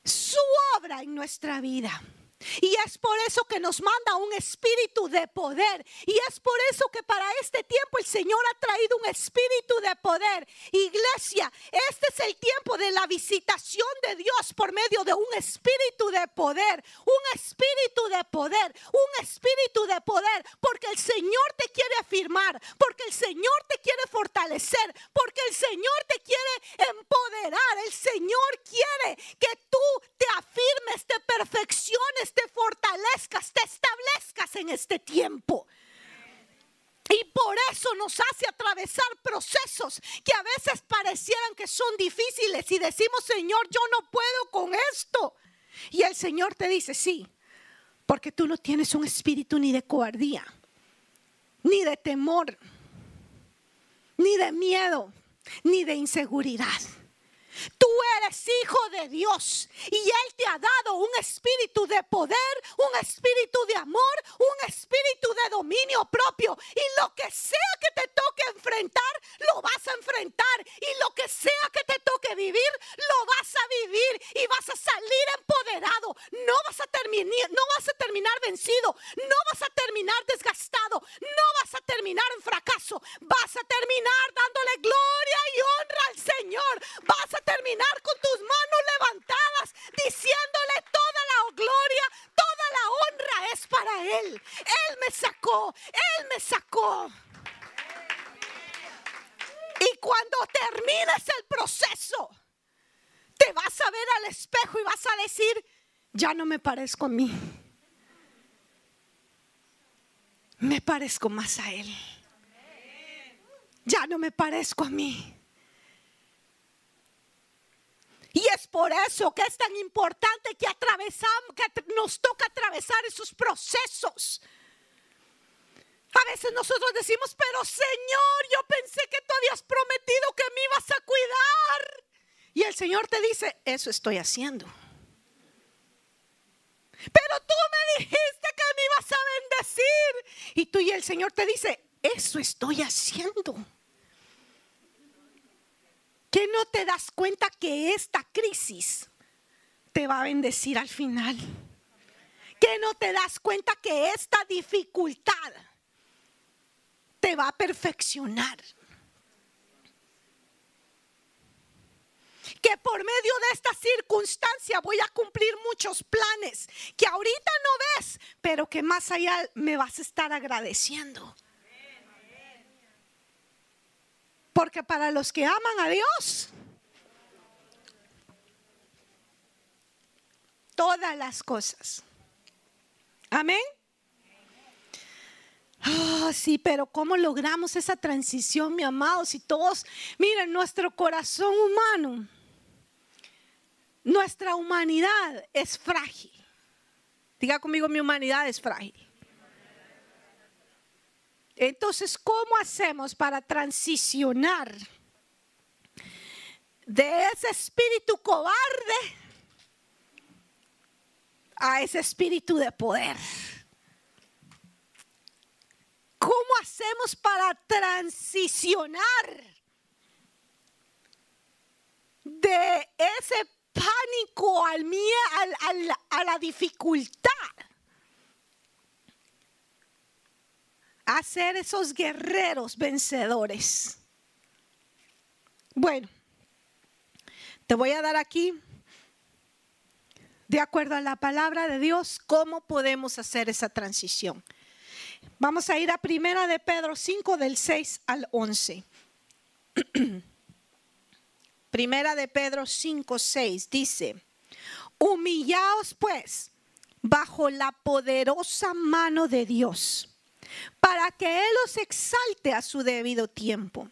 Su obra en nuestra vida. Y es por eso que nos manda un espíritu de poder. Y es por eso que para este tiempo el Señor ha traído un espíritu de poder. Iglesia, este es el tiempo de la visitación de Dios por medio de un espíritu de poder. Un espíritu de poder. Un espíritu de poder. Porque el Señor te quiere afirmar. Porque el Señor te quiere fortalecer. Porque el Señor te quiere empoderar. El Señor quiere que tú te afirmes, te perfecciones te fortalezcas, te establezcas en este tiempo. Y por eso nos hace atravesar procesos que a veces parecieran que son difíciles y decimos, Señor, yo no puedo con esto. Y el Señor te dice, sí, porque tú no tienes un espíritu ni de cobardía, ni de temor, ni de miedo, ni de inseguridad. Tú eres hijo de Dios y Él te ha dado un espíritu de poder, un espíritu de amor, un espíritu de dominio propio. Y lo que sea que te toque enfrentar, lo vas a enfrentar. Y lo que sea que te toque vivir, lo vas a vivir y vas a salir empoderado. No vas a terminar, no vas a terminar vencido, no vas a terminar desgastado, no vas a terminar en fracaso. Vas a terminar dándole gloria y honra al Señor. Vas a terminar con tus manos levantadas, diciéndole toda la gloria, toda la honra es para Él. Él me sacó, Él me sacó. Y cuando termines el proceso, te vas a ver al espejo y vas a decir, ya no me parezco a mí. Me parezco más a Él. Ya no me parezco a mí. Y es por eso que es tan importante que atravesamos, que nos toca atravesar esos procesos. A veces nosotros decimos, pero Señor, yo pensé que tú habías prometido que me ibas a cuidar. Y el Señor te dice, eso estoy haciendo. Pero tú me dijiste que me ibas a bendecir. Y tú y el Señor te dice, eso estoy haciendo que no te das cuenta que esta crisis te va a bendecir al final? Que no te das cuenta que esta dificultad te va a perfeccionar. que por medio de esta circunstancia voy a cumplir muchos planes que ahorita no ves, pero que más allá me vas a estar agradeciendo. Porque para los que aman a Dios, todas las cosas. Amén. Oh, sí, pero ¿cómo logramos esa transición, mi amado? Si todos, miren, nuestro corazón humano, nuestra humanidad es frágil. Diga conmigo, mi humanidad es frágil. Entonces, ¿cómo hacemos para transicionar de ese espíritu cobarde a ese espíritu de poder? ¿Cómo hacemos para transicionar de ese pánico al miedo, a la dificultad? A ser esos guerreros vencedores. Bueno, te voy a dar aquí, de acuerdo a la palabra de Dios, cómo podemos hacer esa transición. Vamos a ir a Primera de Pedro 5 del 6 al 11. <clears throat> Primera de Pedro 5, 6 dice, humillaos pues bajo la poderosa mano de Dios para que Él os exalte a su debido tiempo,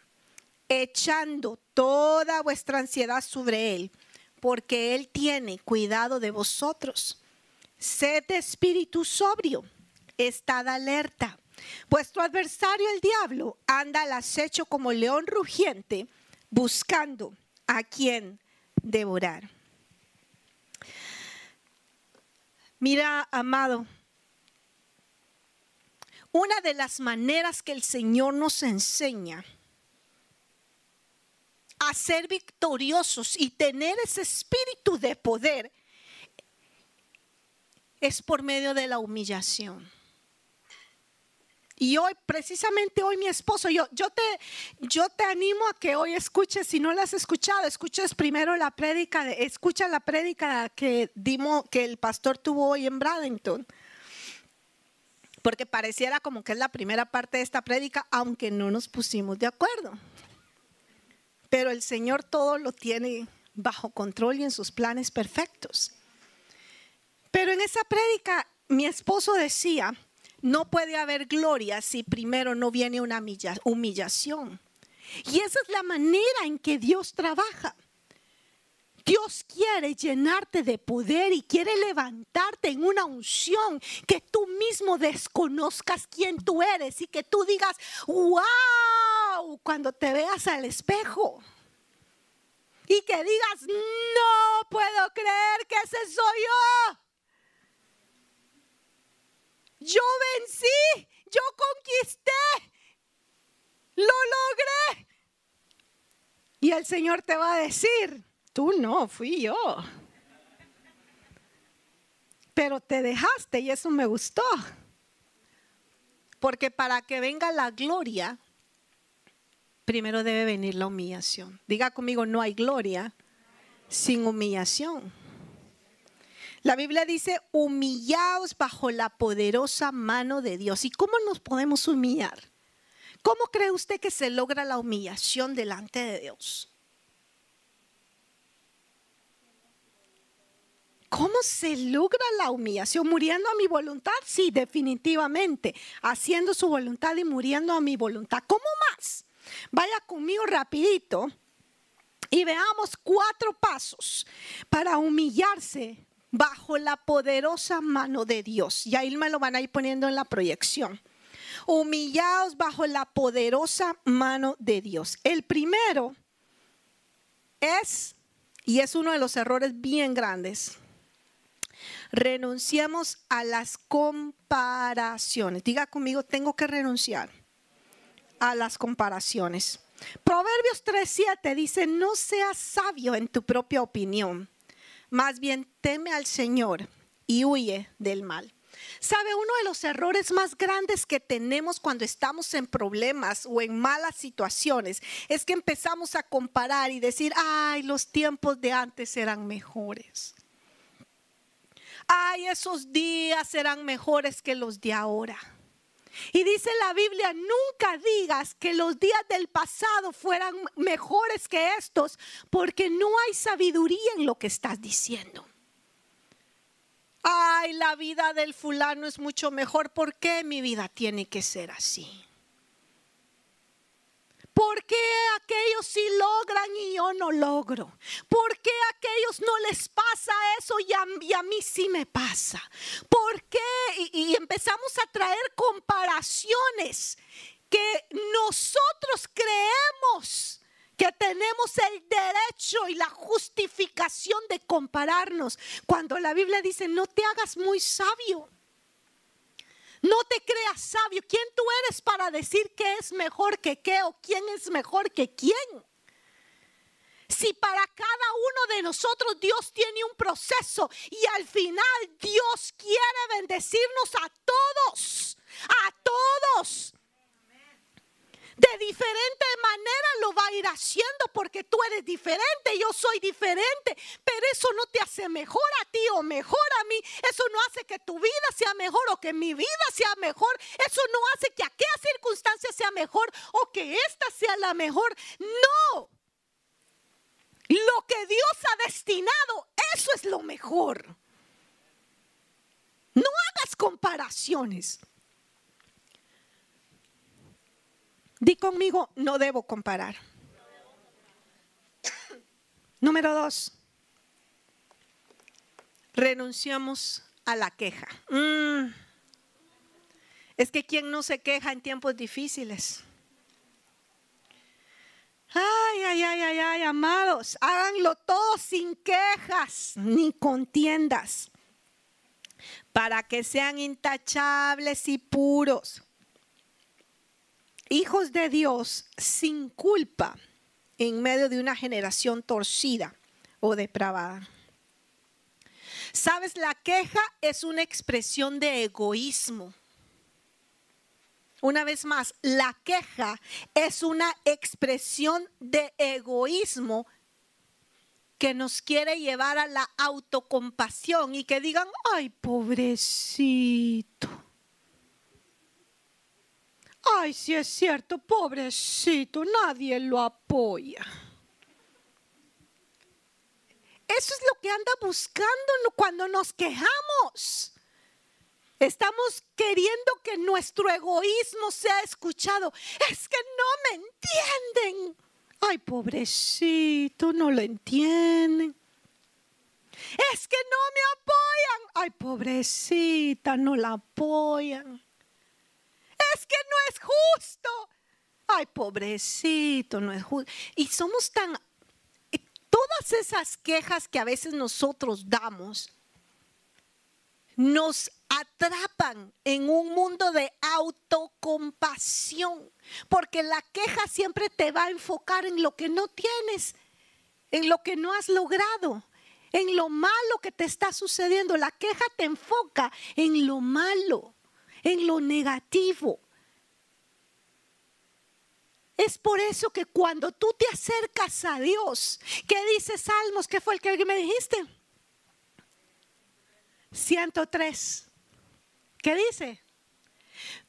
echando toda vuestra ansiedad sobre Él, porque Él tiene cuidado de vosotros. Sed de espíritu sobrio, estad alerta. Vuestro adversario el diablo anda al acecho como león rugiente, buscando a quien devorar. Mira, amado, una de las maneras que el Señor nos enseña a ser victoriosos y tener ese espíritu de poder es por medio de la humillación. Y hoy, precisamente hoy, mi esposo, yo, yo, te, yo te animo a que hoy escuches, si no la has escuchado, escuches primero la prédica, escucha la prédica que, dimos, que el pastor tuvo hoy en Bradenton. Porque pareciera como que es la primera parte de esta prédica, aunque no nos pusimos de acuerdo. Pero el Señor todo lo tiene bajo control y en sus planes perfectos. Pero en esa prédica, mi esposo decía, no puede haber gloria si primero no viene una humillación. Y esa es la manera en que Dios trabaja. Dios quiere llenarte de poder y quiere levantarte en una unción que tú mismo desconozcas quién tú eres y que tú digas, wow, cuando te veas al espejo. Y que digas, no puedo creer que ese soy yo. Yo vencí, yo conquisté, lo logré. Y el Señor te va a decir, tú no, fui yo. Pero te dejaste y eso me gustó. Porque para que venga la gloria, primero debe venir la humillación. Diga conmigo, no hay gloria sin humillación. La Biblia dice, humillaos bajo la poderosa mano de Dios. ¿Y cómo nos podemos humillar? ¿Cómo cree usted que se logra la humillación delante de Dios? ¿Cómo se logra la humillación? ¿Muriendo a mi voluntad? Sí, definitivamente. Haciendo su voluntad y muriendo a mi voluntad. ¿Cómo más? Vaya conmigo rapidito y veamos cuatro pasos para humillarse bajo la poderosa mano de Dios. Y ahí me lo van a ir poniendo en la proyección. Humillados bajo la poderosa mano de Dios. El primero es, y es uno de los errores bien grandes, renunciamos a las comparaciones. Diga conmigo, tengo que renunciar a las comparaciones. Proverbios 3:7 dice, no seas sabio en tu propia opinión más bien teme al Señor y huye del mal. ¿Sabe? Uno de los errores más grandes que tenemos cuando estamos en problemas o en malas situaciones es que empezamos a comparar y decir, ay, los tiempos de antes eran mejores. Ay, esos días eran mejores que los de ahora. Y dice la Biblia, nunca digas que los días del pasado fueran mejores que estos, porque no hay sabiduría en lo que estás diciendo. Ay, la vida del fulano es mucho mejor. ¿Por qué mi vida tiene que ser así? ¿Por qué aquellos sí logran y yo no logro? ¿Por qué a aquellos no les pasa eso y a, mí sí me pasa? ¿Por qué? Y, y empezamos a traer comparaciones que nosotros creemos que tenemos el derecho y la justificación de compararnos, cuando la Biblia dice, no te hagas muy sabio. Sabio. ¿Quién tú eres para decir qué es mejor que qué o quién es mejor que quién? Si para cada uno de nosotros Dios tiene un proceso y al final Dios quiere bendecirnos a todos, a todos de diferente manera lo va a ir haciendo porque tú eres diferente, yo soy diferente, pero eso no te hace mejor a ti o mejor a mí, eso no hace que tu vida sea mejor o que mi vida sea mejor, eso no hace que aquella circunstancia sea mejor o que esta sea la mejor, no. Lo que Dios ha destinado, eso es lo mejor. No hagas comparaciones. Di conmigo, no debo comparar. Número dos, renunciamos a la queja. Mm. Es que quien no se queja en tiempos difíciles. Ay, ay, ay, ay, ay, amados, háganlo todo sin quejas ni contiendas, para que sean intachables y puros hijos de Dios sin culpa en medio de una generación torcida o depravada. Sabes, la queja es una expresión de egoísmo. Una vez más, la queja es una expresión de egoísmo que nos quiere llevar a la autocompasión y que digan, ay, pobrecito. Ay, si es cierto, pobrecito, nadie lo apoya. Eso es lo que anda buscando cuando nos quejamos. Estamos queriendo que nuestro egoísmo sea escuchado. Es que no me entienden. Ay, pobrecito, no lo entienden. Es que no me apoyan. Ay, pobrecita, no la apoyan. Es que no es justo. Ay, pobrecito, no es justo. Y somos tan... Todas esas quejas que a veces nosotros damos nos atrapan en un mundo de autocompasión, porque la queja siempre te va a enfocar en lo que no tienes, en lo que no has logrado, en lo malo que te está sucediendo. La queja te enfoca en lo malo, en lo negativo. Es por eso que cuando tú te acercas a Dios, ¿qué dice Salmos? ¿Qué fue el que me dijiste? 103. ¿Qué dice?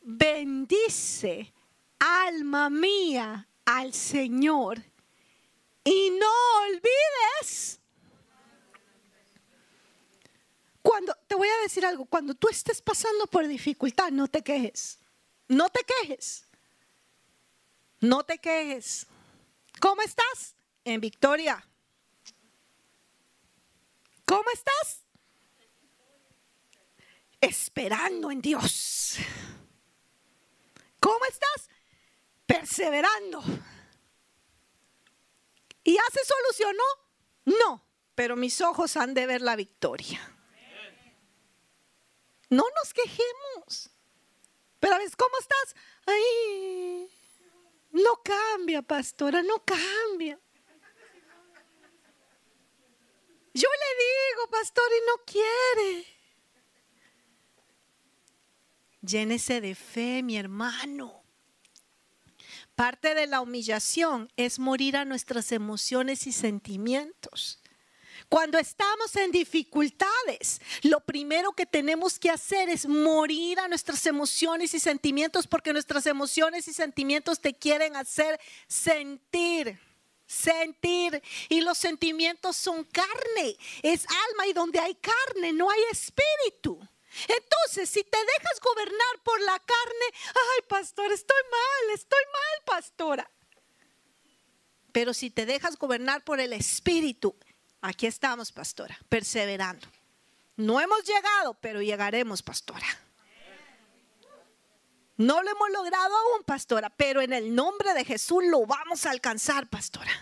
Bendice, alma mía, al Señor y no olvides. Cuando te voy a decir algo, cuando tú estés pasando por dificultad, no te quejes. No te quejes. No te quejes. ¿Cómo estás? En victoria. ¿Cómo estás? esperando en Dios. ¿Cómo estás? Perseverando. ¿Y ya se solucionó? No, pero mis ojos han de ver la victoria. No nos quejemos. Pero a veces, ¿cómo estás? Ay, no cambia, pastora, no cambia. Yo le digo, pastor, y no quiere. Llénese de fe, mi hermano. Parte de la humillación es morir a nuestras emociones y sentimientos. Cuando estamos en dificultades, lo primero que tenemos que hacer es morir a nuestras emociones y sentimientos porque nuestras emociones y sentimientos te quieren hacer sentir sentir y los sentimientos son carne, es alma y donde hay carne no hay espíritu. Entonces, si te dejas gobernar por la carne, ay, pastor, estoy mal, estoy mal, pastora. Pero si te dejas gobernar por el Espíritu, aquí estamos, pastora, perseverando. No hemos llegado, pero llegaremos, pastora. No lo hemos logrado aún, pastora, pero en el nombre de Jesús lo vamos a alcanzar, pastora.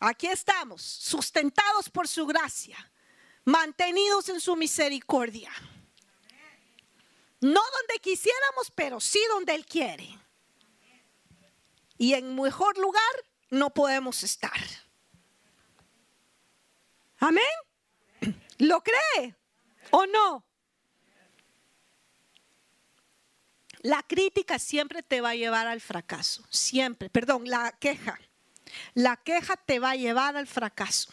Aquí estamos, sustentados por su gracia mantenidos en su misericordia. No donde quisiéramos, pero sí donde Él quiere. Y en mejor lugar no podemos estar. Amén. ¿Lo cree o no? La crítica siempre te va a llevar al fracaso. Siempre. Perdón, la queja. La queja te va a llevar al fracaso.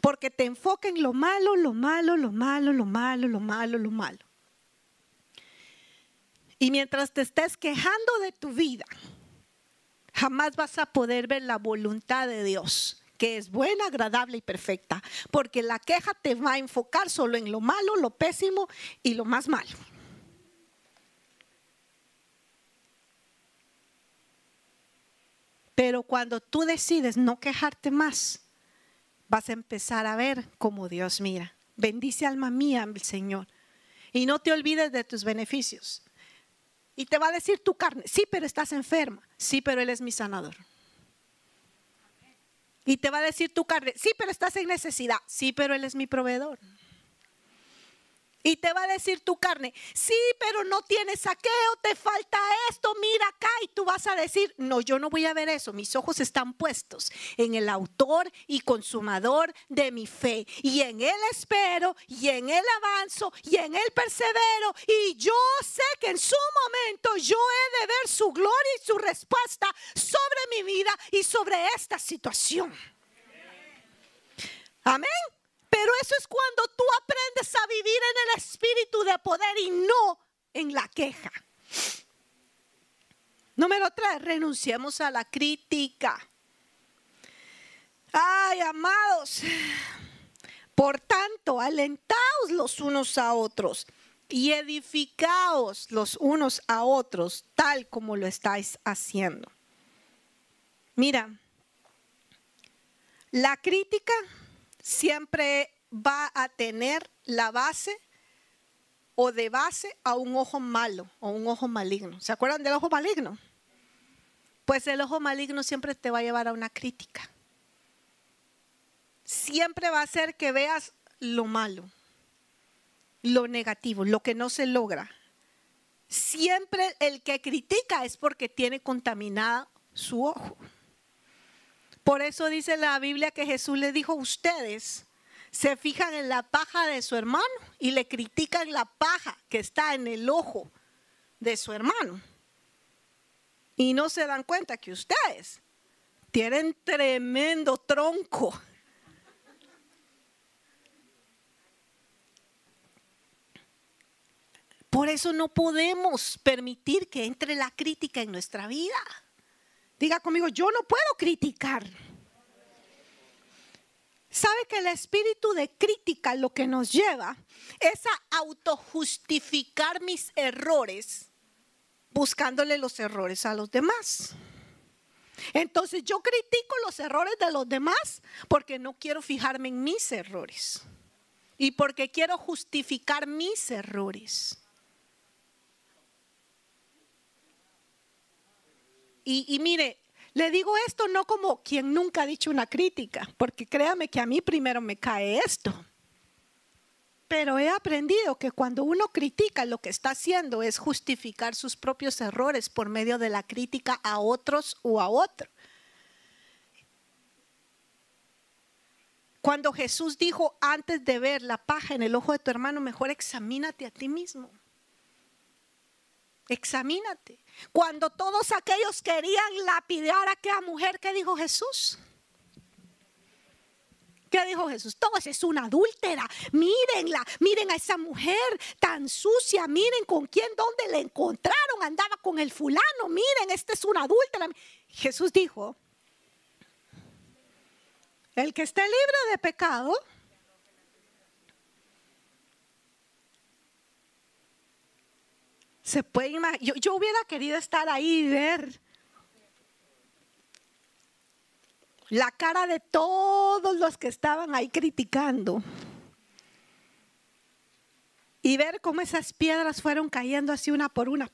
Porque te enfoca en lo malo, lo malo, lo malo, lo malo, lo malo, lo malo. Y mientras te estés quejando de tu vida, jamás vas a poder ver la voluntad de Dios, que es buena, agradable y perfecta. Porque la queja te va a enfocar solo en lo malo, lo pésimo y lo más malo. Pero cuando tú decides no quejarte más, vas a empezar a ver cómo Dios mira. Bendice alma mía Señor. Y no te olvides de tus beneficios. Y te va a decir tu carne, sí, pero estás enferma. Sí, pero Él es mi sanador. Y te va a decir tu carne, sí, pero estás en necesidad. Sí, pero Él es mi proveedor. Y te va a decir tu carne, sí, pero no tienes saqueo, te falta esto, mira acá. Y tú vas a decir, no, yo no voy a ver eso. Mis ojos están puestos en el autor y consumador de mi fe. Y en él espero, y en él avanzo, y en él persevero. Y yo sé que en su momento yo he de ver su gloria y su respuesta sobre mi vida y sobre esta situación. Amén. Pero eso es cuando tú aprendes a vivir en el espíritu de poder y no en la queja. Número tres, renunciemos a la crítica. Ay, amados, por tanto, alentaos los unos a otros y edificaos los unos a otros, tal como lo estáis haciendo. Mira, la crítica siempre va a tener la base o de base a un ojo malo o un ojo maligno. ¿Se acuerdan del ojo maligno? Pues el ojo maligno siempre te va a llevar a una crítica. Siempre va a hacer que veas lo malo, lo negativo, lo que no se logra. Siempre el que critica es porque tiene contaminada su ojo. Por eso dice la Biblia que Jesús le dijo, ustedes se fijan en la paja de su hermano y le critican la paja que está en el ojo de su hermano. Y no se dan cuenta que ustedes tienen tremendo tronco. Por eso no podemos permitir que entre la crítica en nuestra vida. Diga conmigo, yo no puedo criticar. ¿Sabe que el espíritu de crítica lo que nos lleva es a autojustificar mis errores buscándole los errores a los demás? Entonces yo critico los errores de los demás porque no quiero fijarme en mis errores y porque quiero justificar mis errores. Y, mire, le digo esto no como quien nunca ha dicho una crítica, porque créame que a mí primero me cae esto. Pero he aprendido que cuando uno critica lo que está haciendo es justificar sus propios errores por medio de la crítica a otros o a otro. Cuando Jesús dijo, antes de ver la paja en el ojo de tu hermano, mejor examínate a ti mismo. Examínate. Cuando todos aquellos querían lapidar a aquella mujer, ¿qué dijo Jesús? ¿Qué dijo Jesús? Todo es una adúltera. Mírenla, miren a esa mujer tan sucia. Miren con quién, dónde la encontraron. Andaba con el fulano. Miren, esta es una adúltera. Jesús dijo, el que esté libre de pecado, Se puede yo, yo hubiera querido estar ahí y ver la cara de todos los que estaban ahí criticando. Y ver cómo esas piedras fueron cayendo así una por una.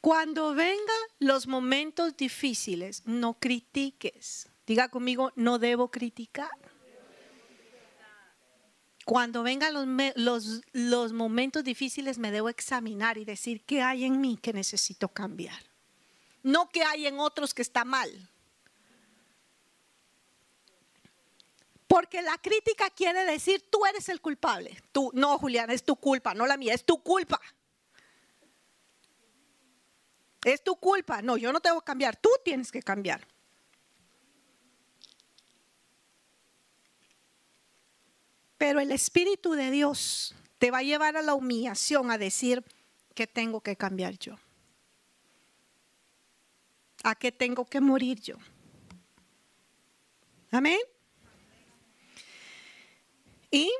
Cuando vengan los momentos difíciles, no critiques. Diga conmigo, no debo criticar. Cuando vengan los, los, momentos difíciles me debo examinar y decir qué hay en mí que necesito cambiar. No qué hay en otros que está mal. Porque la crítica quiere decir, tú eres el culpable. Tú, no, Julián, es tu culpa, no la mía, es tu culpa. Es tu culpa. No, yo no tengo que cambiar, tú tienes que cambiar. Pero el Espíritu de Dios te va a llevar a la humillación a decir que tengo que cambiar yo. A que tengo que morir yo. Amén. Y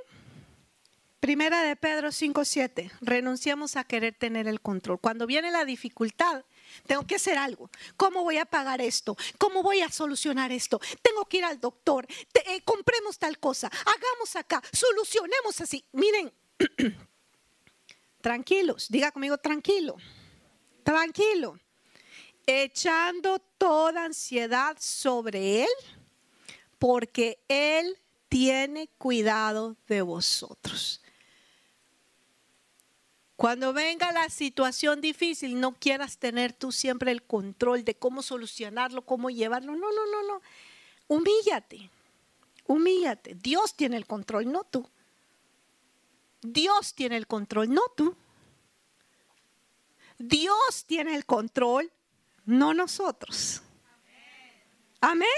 Primera de Pedro 5:7, renunciamos a querer tener el control. Cuando viene la dificultad, tengo que hacer algo. ¿Cómo voy a pagar esto? ¿Cómo voy a solucionar esto? Tengo que ir al doctor. Eh, compremos tal cosa. Hagamos acá. Solucionemos así. Miren, <clears throat> tranquilos. Diga conmigo, tranquilo. Tranquilo. Echando toda ansiedad sobre Él, porque Él tiene cuidado de vosotros. Cuando venga la situación difícil, no quieras tener tú siempre el control de cómo solucionarlo, cómo llevarlo. No, no, no, no. Humíllate, humíllate. Dios tiene el control, no tú. Dios tiene el control, no tú. Dios tiene el control, no nosotros. Amén.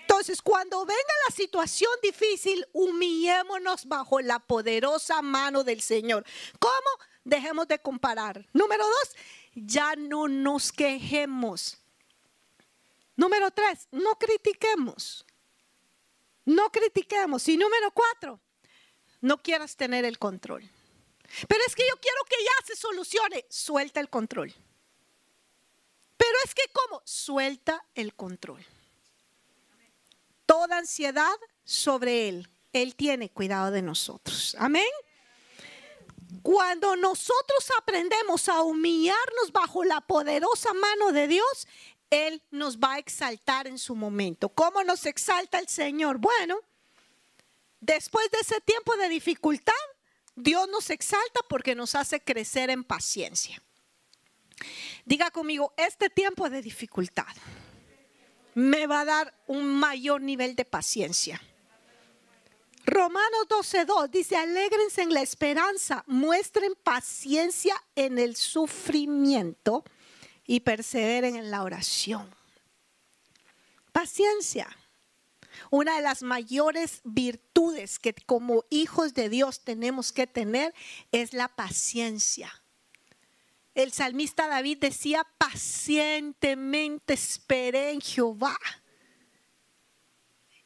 Entonces, cuando venga la situación difícil, humillémonos bajo la poderosa mano del Señor. ¿Cómo? Dejemos de comparar. Número dos, ya no nos quejemos. Número tres, no critiquemos. No critiquemos. Y número cuatro, no quieras tener el control. Pero es que yo quiero que ya se solucione. Suelta el control. Pero es que ¿cómo? Suelta el control. Toda ansiedad sobre Él. Él tiene cuidado de nosotros. Amén. Cuando nosotros aprendemos a humillarnos bajo la poderosa mano de Dios, Él nos va a exaltar en su momento. ¿Cómo nos exalta el Señor? Bueno, después de ese tiempo de dificultad, Dios nos exalta porque nos hace crecer en paciencia. Diga conmigo, este tiempo de dificultad me va a dar un mayor nivel de paciencia. Romanos 12.2 dice, alégrense en la esperanza, muestren paciencia en el sufrimiento y perseveren en la oración. Paciencia. Una de las mayores virtudes que como hijos de Dios tenemos que tener es la paciencia. El salmista David decía, pacientemente esperé en Jehová.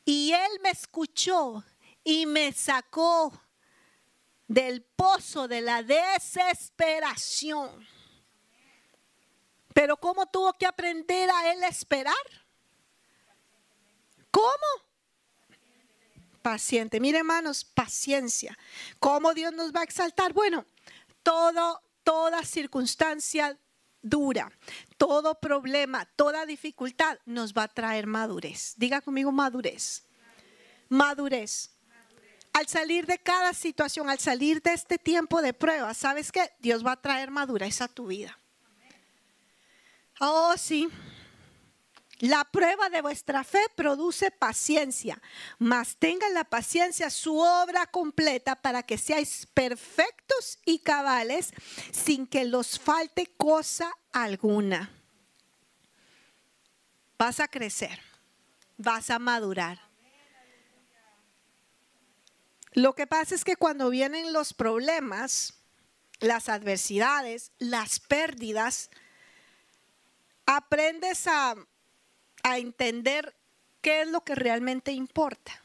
Y él me escuchó y me sacó del pozo de la desesperación. Pero ¿cómo tuvo que aprender a él esperar? ¿Cómo? Paciente. Mire, hermanos, paciencia. ¿Cómo Dios nos va a exaltar? Bueno, todo, toda circunstancia dura, todo problema, toda dificultad nos va a traer madurez. Diga conmigo madurez. Madurez al salir de cada situación, al salir de este tiempo de prueba, ¿sabes qué? Dios va a traer madurez a tu vida. Oh, sí. La prueba de vuestra fe produce paciencia, mas tengan la paciencia su obra completa para que seáis perfectos y cabales sin que los falte cosa alguna. Vas a crecer, vas a madurar lo que pasa es que cuando vienen los problemas, las adversidades, las pérdidas, aprendes a, entender qué es lo que realmente importa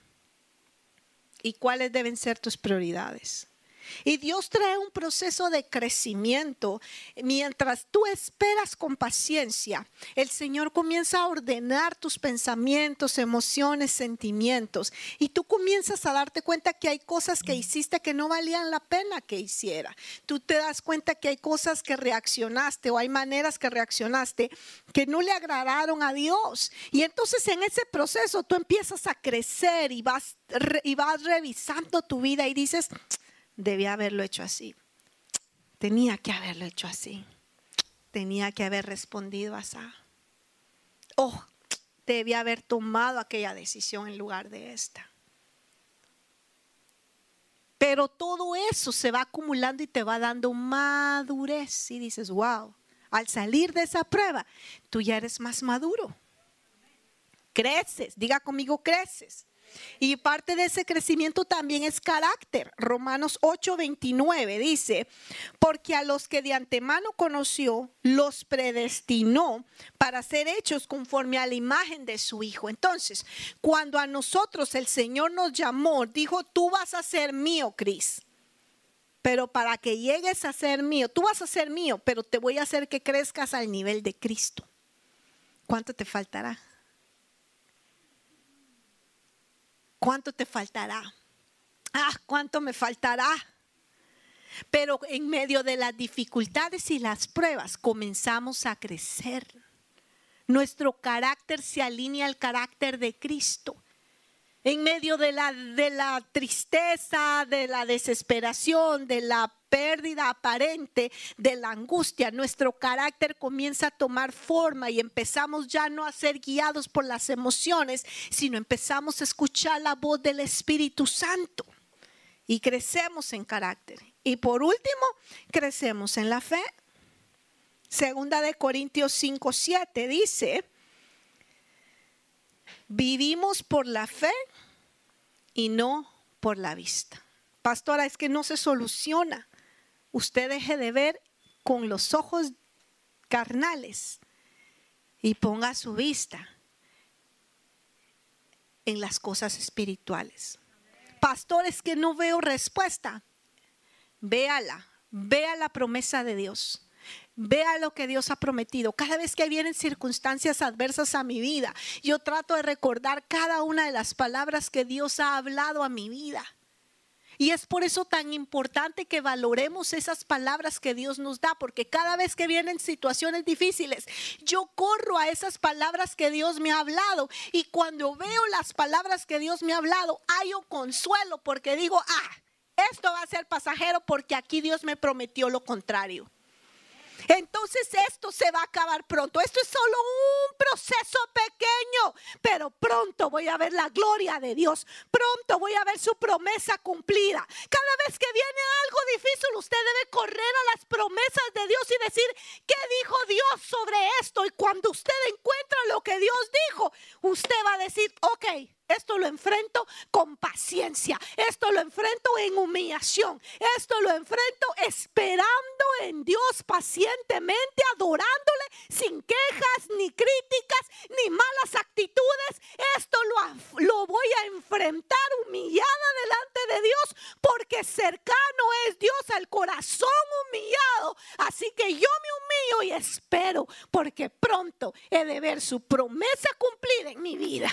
y cuáles deben ser tus prioridades. Y Dios trae un proceso de crecimiento. Mientras tú esperas con paciencia, el Señor comienza a ordenar tus pensamientos, emociones, sentimientos. Y tú comienzas a darte cuenta que hay cosas que hiciste que no valían la pena que hiciera. Tú te das cuenta que hay cosas que reaccionaste o hay maneras que reaccionaste que no le agradaron a Dios. Y entonces en ese proceso tú empiezas a crecer y vas, y vas revisando tu vida y dices, debía haberlo hecho así. Tenía que haberlo hecho así. Tenía que haber respondido así. Oh, debía haber tomado aquella decisión en lugar de esta. Pero todo eso se va acumulando y te va dando madurez. Y dices, wow, al salir de esa prueba, tú ya eres más maduro. Creces, diga conmigo, creces. Y parte de ese crecimiento también es carácter. Romanos 8:29 dice, porque a los que de antemano conoció, los predestinó para ser hechos conforme a la imagen de su Hijo. Entonces, cuando a nosotros el Señor nos llamó, dijo, tú vas a ser mío, Cris. Pero para que llegues a ser mío, tú vas a ser mío, pero te voy a hacer que crezcas al nivel de Cristo. ¿Cuánto te faltará? ¿Cuánto te faltará? Ah, ¿cuánto me faltará? Pero en medio de las dificultades y las pruebas comenzamos a crecer. Nuestro carácter se alinea al carácter de Cristo. En medio de la, de la tristeza, de la desesperación, de la pérdida aparente, de la angustia, nuestro carácter comienza a tomar forma y empezamos ya no a ser guiados por las emociones, sino empezamos a escuchar la voz del Espíritu Santo y crecemos en carácter. Y por último, crecemos en la fe. Segunda de Corintios 5, 7 dice, vivimos por la fe y no por la vista. Pastora, es que no se soluciona. Usted deje de ver con los ojos carnales y ponga su vista en las cosas espirituales. Pastor, es que no veo respuesta. Véala, vea la promesa de Dios. Vea lo que Dios ha prometido. Cada vez que vienen circunstancias adversas a mi vida, yo trato de recordar cada una de las palabras que Dios ha hablado a mi vida. Y es por eso tan importante que valoremos esas palabras que Dios nos da, porque cada vez que vienen situaciones difíciles, yo corro a esas palabras que Dios me ha hablado. Y cuando veo las palabras que Dios me ha hablado, hallo consuelo, porque digo, ah, esto va a ser pasajero porque aquí Dios me prometió lo contrario. Entonces esto se va a acabar pronto. Esto es solo un proceso pequeño, pero pronto voy a ver la gloria de Dios. Pronto voy a ver su promesa cumplida. Cada vez que viene algo difícil, usted debe correr a las promesas de Dios y decir, ¿qué dijo Dios sobre esto? Y cuando usted encuentra lo que Dios dijo, usted va a decir, ok esto lo enfrento con paciencia. Esto lo enfrento en humillación. Esto lo enfrento esperando en Dios pacientemente, adorándole sin quejas, ni críticas, ni malas actitudes. Esto lo, lo voy a enfrentar humillada delante de Dios porque cercano es Dios al corazón humillado. Así que yo me humillo y espero porque pronto he de ver su promesa cumplida en mi vida.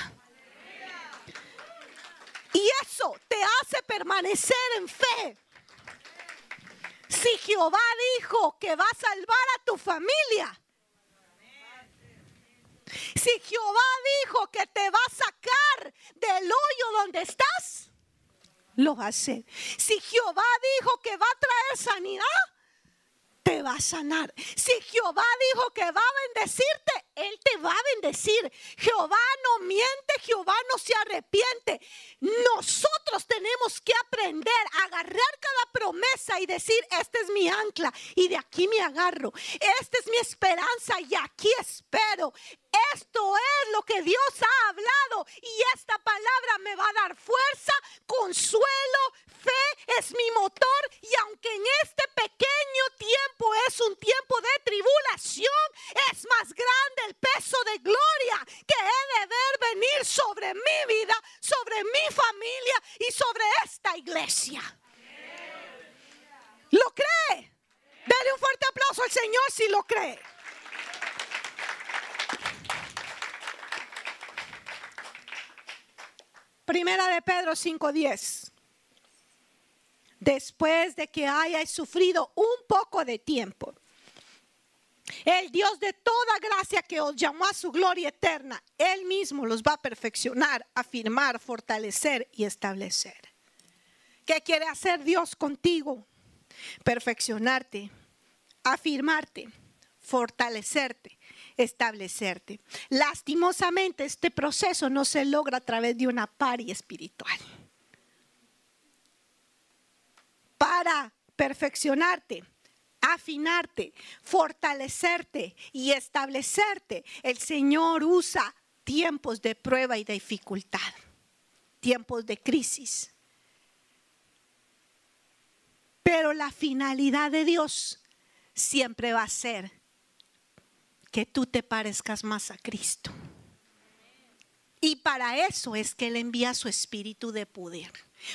Y eso te hace permanecer en fe. Si Jehová dijo que va a salvar a tu familia, si Jehová dijo que te va a sacar del hoyo donde estás, lo va a hacer. Si Jehová dijo que va a traer sanidad, te va a sanar. Si Jehová dijo que va a bendecirte, Él te va a bendecir. Jehová no miente, Jehová no se arrepiente. Nosotros tenemos que aprender a agarrar cada promesa y decir, esta es mi ancla y de aquí me agarro. Esta es mi esperanza y aquí espero. Esto es lo que Dios ha hablado y esta palabra me va a dar fuerza, consuelo, fe es mi motor y aunque en este pequeño tiempo es un tiempo de tribulación, es más grande el peso de gloria que he de ver venir sobre mi vida, sobre mi familia y sobre esta iglesia. ¿Lo cree? Dale un fuerte aplauso al Señor si lo cree. Primera de Pedro 5:10. Después de que hayáis sufrido un poco de tiempo, el Dios de toda gracia que os llamó a su gloria eterna, Él mismo los va a perfeccionar, afirmar, fortalecer y establecer. ¿Qué quiere hacer Dios contigo? Perfeccionarte, afirmarte, fortalecerte establecerte. Lastimosamente, este proceso no se logra a través de una pari espiritual. Para perfeccionarte, afinarte, fortalecerte y establecerte, el Señor usa tiempos de prueba y de dificultad, tiempos de crisis. Pero la finalidad de Dios siempre va a ser que tú te parezcas más a Cristo. Y para eso es que Él envía su espíritu de poder.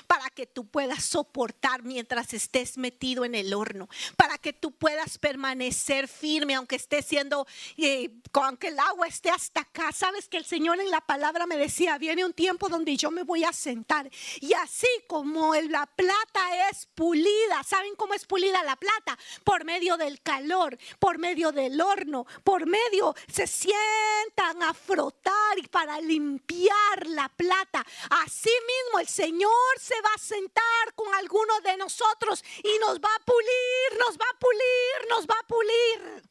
Para que tú puedas soportar mientras estés metido en el horno, para que tú puedas permanecer firme aunque esté siendo, eh, aunque el agua esté hasta acá. Sabes que el Señor en la palabra me decía, viene un tiempo donde yo me voy a sentar y así como la plata es pulida, ¿saben cómo es pulida la plata? Por medio del calor, por medio del horno, por medio, se sientan a frotar y para limpiar la plata. Así mismo el Señor se va a sentar con alguno de nosotros y nos va a pulir, nos va a pulir, nos va a pulir.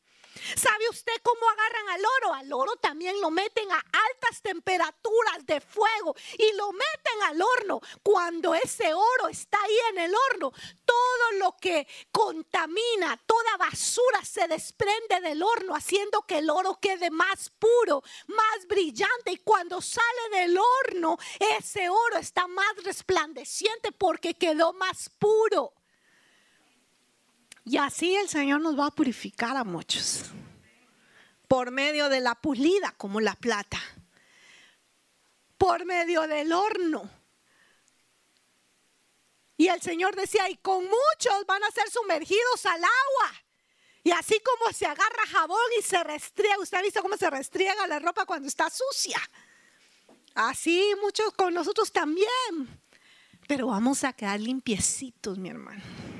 ¿Sabe usted cómo agarran al oro? Al oro también lo meten a altas temperaturas de fuego y lo meten al horno. Cuando ese oro está ahí en el horno, todo lo que contamina, toda basura se desprende del horno, haciendo que el oro quede más puro, más brillante. Y cuando sale del horno, ese oro está más resplandeciente porque quedó más puro. Y así el Señor nos va a purificar a muchos por medio de la pulida como la plata, por medio del horno. Y el Señor decía, y con muchos van a ser sumergidos al agua. Y así como se agarra jabón y se restriega, usted ha visto cómo se restriega la ropa cuando está sucia. Así muchos con nosotros también. Pero vamos a quedar limpiecitos, mi hermano.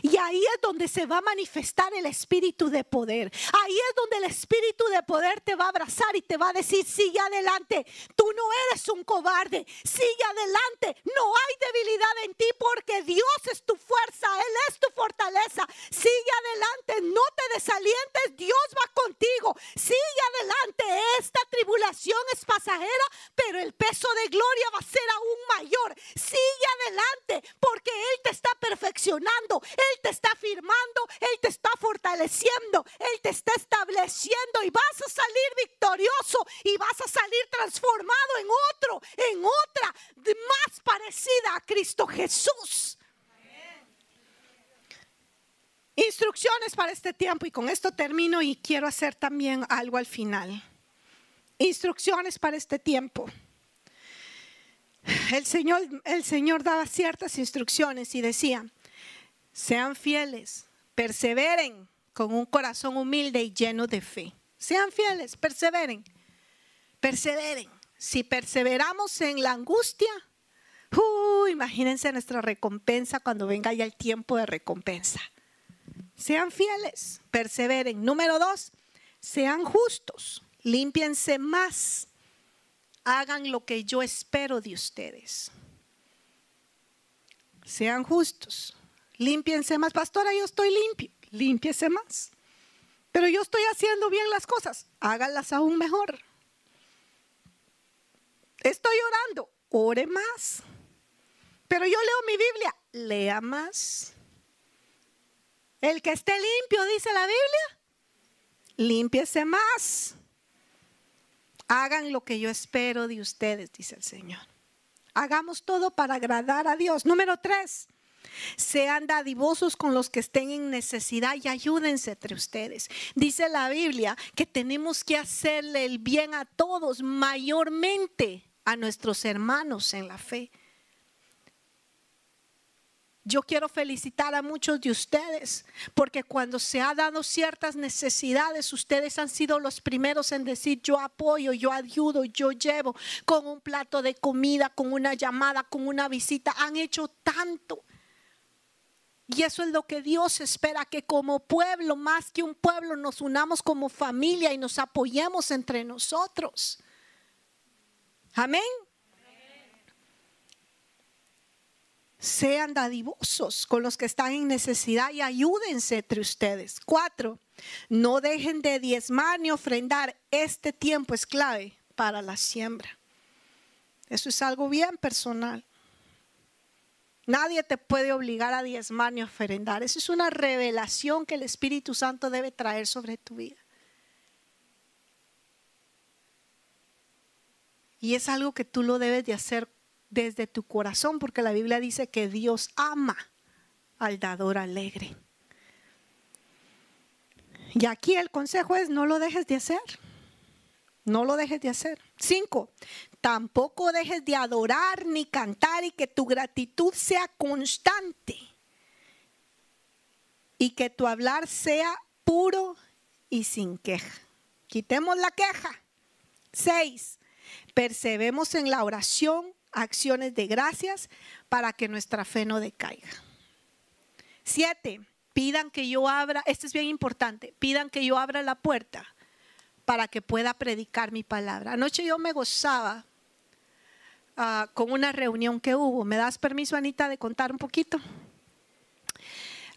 Y ahí es donde se va a manifestar el espíritu de poder. Ahí es donde el espíritu de poder te va a abrazar y te va a decir, sigue adelante. Tú no eres un cobarde. Sigue adelante. No hay debilidad en ti porque Dios es tu fuerza. Él es tu fortaleza. Sigue adelante. No te desalientes. Dios va contigo. Sigue adelante. Esta tribulación es pasajera, pero el peso de gloria va a ser aún mayor. Sigue adelante porque Él te está perfeccionando. Él te está firmando, Él te está fortaleciendo, Él te está estableciendo y vas a salir victorioso y vas a salir transformado en otro, en otra más parecida a Cristo Jesús. Instrucciones para este tiempo y con esto termino y quiero hacer también algo al final. Instrucciones para este tiempo. El Señor, el Señor daba ciertas instrucciones y decía, sean fieles, perseveren con un corazón humilde y lleno de fe. Sean fieles, perseveren, perseveren. Si perseveramos en la angustia, uh, imagínense nuestra recompensa cuando venga ya el tiempo de recompensa. Sean fieles, perseveren. Número dos, sean justos, límpiense más, hagan lo que yo espero de ustedes. Sean justos, límpiense más. Pastora, yo estoy limpio, límpiese más. Pero yo estoy haciendo bien las cosas, háganlas aún mejor. Estoy orando, ore más. Pero yo leo mi Biblia, lea más. El que esté limpio, dice la Biblia, límpiese más. Hagan lo que yo espero de ustedes, dice el Señor. Hagamos todo para agradar a Dios. Número tres, sean dadivosos con los que estén en necesidad y ayúdense entre ustedes. Dice la Biblia que tenemos que hacerle el bien a todos, mayormente a nuestros hermanos en la fe. Yo quiero felicitar a muchos de ustedes porque cuando se ha dado ciertas necesidades, ustedes han sido los primeros en decir yo apoyo, yo ayudo, yo llevo con un plato de comida, con una llamada, con una visita. Han hecho tanto. Y eso es lo que Dios espera, que como pueblo, más que un pueblo, nos unamos como familia y nos apoyemos entre nosotros. Amén. Sean dadivosos con los que están en necesidad y ayúdense entre ustedes. Cuatro, no dejen de diezmar ni ofrendar. Este tiempo es clave para la siembra. Eso es algo bien personal. Nadie te puede obligar a diezmar ni ofrendar. Esa es una revelación que el Espíritu Santo debe traer sobre tu vida. Y es algo que tú lo debes de hacer desde tu corazón, porque la Biblia dice que Dios ama al dador alegre. Y aquí el consejo es no lo dejes de hacer. No lo dejes de hacer. Cinco, tampoco dejes de adorar ni cantar y que tu gratitud sea constante y que tu hablar sea puro y sin queja. Quitemos la queja. Seis, percebemos en la oración acciones de gracias para que nuestra fe no decaiga. Siete, pidan que yo abra, esto es bien importante, pidan que yo abra la puerta para que pueda predicar mi palabra. Anoche yo me gozaba ah, con una reunión que hubo. ¿Me das permiso, Anita, de contar un poquito?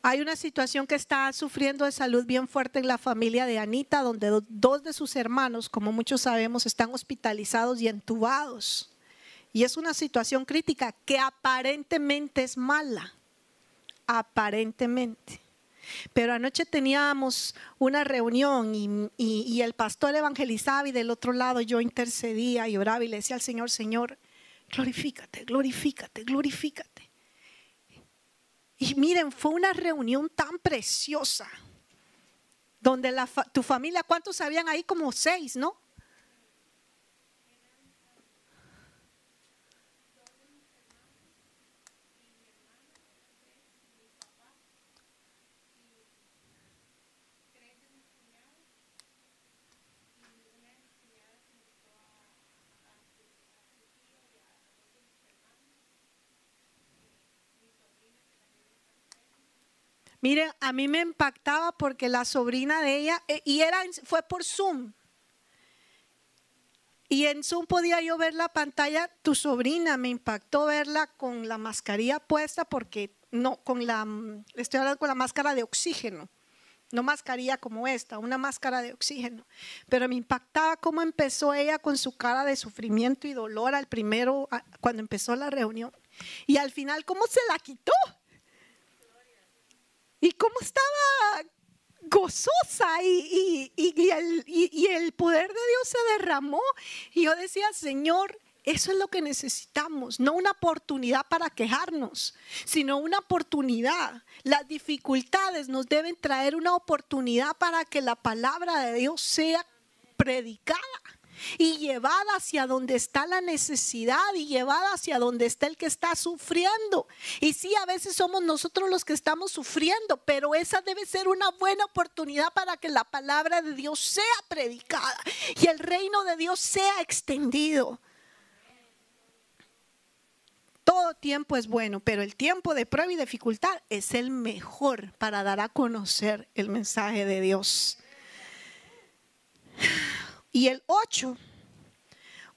Hay una situación que está sufriendo de salud bien fuerte en la familia de Anita, donde dos de sus hermanos, como muchos sabemos, están hospitalizados y entubados. Y es una situación crítica que aparentemente es mala, aparentemente. Pero anoche teníamos una reunión y, el pastor evangelizaba y del otro lado yo intercedía y oraba y le decía al Señor, Señor, glorifícate, glorifícate, glorifícate. Y miren, fue una reunión tan preciosa, donde tu familia, ¿cuántos habían ahí? Como seis, ¿no? Miren, a mí me impactaba porque la sobrina de ella, eh, y era, fue por Zoom. Y en Zoom podía yo ver la pantalla, tu sobrina, me impactó verla con la mascarilla puesta porque no, con la, estoy hablando con la máscara de oxígeno, no mascarilla como esta, una máscara de oxígeno. Pero me impactaba cómo empezó ella con su cara de sufrimiento y dolor al primero, cuando empezó la reunión. Y al final, cómo se la quitó y cómo estaba gozosa y, el, poder de Dios se derramó. Y yo decía, Señor, eso es lo que necesitamos, no una oportunidad para quejarnos, sino una oportunidad. Las dificultades nos deben traer una oportunidad para que la palabra de Dios sea predicada y llevada hacia donde está la necesidad y llevada hacia donde está el que está sufriendo. Y sí, a veces somos nosotros los que estamos sufriendo, pero esa debe ser una buena oportunidad para que la palabra de Dios sea predicada y el reino de Dios sea extendido. Todo tiempo es bueno, pero el tiempo de prueba y dificultad es el mejor para dar a conocer el mensaje de Dios. Y el 8,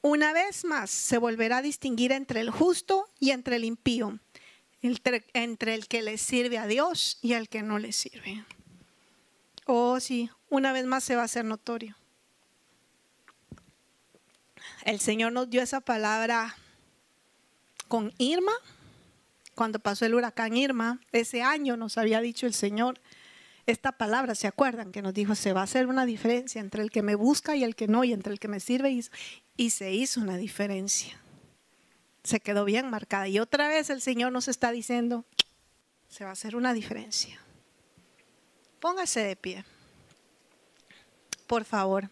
una vez más, se volverá a distinguir entre el justo y entre el impío, entre, el que le sirve a Dios y el que no le sirve. Oh, sí, una vez más se va a hacer notorio. El Señor nos dio esa palabra con Irma, cuando pasó el huracán Irma, ese año nos había dicho el Señor, esta palabra, ¿se acuerdan? Que nos dijo, se va a hacer una diferencia entre el que me busca y el que no, y entre el que me sirve y, se hizo una diferencia. Se quedó bien marcada. Y otra vez el Señor nos está diciendo, se va a hacer una diferencia. Póngase de pie. Por favor.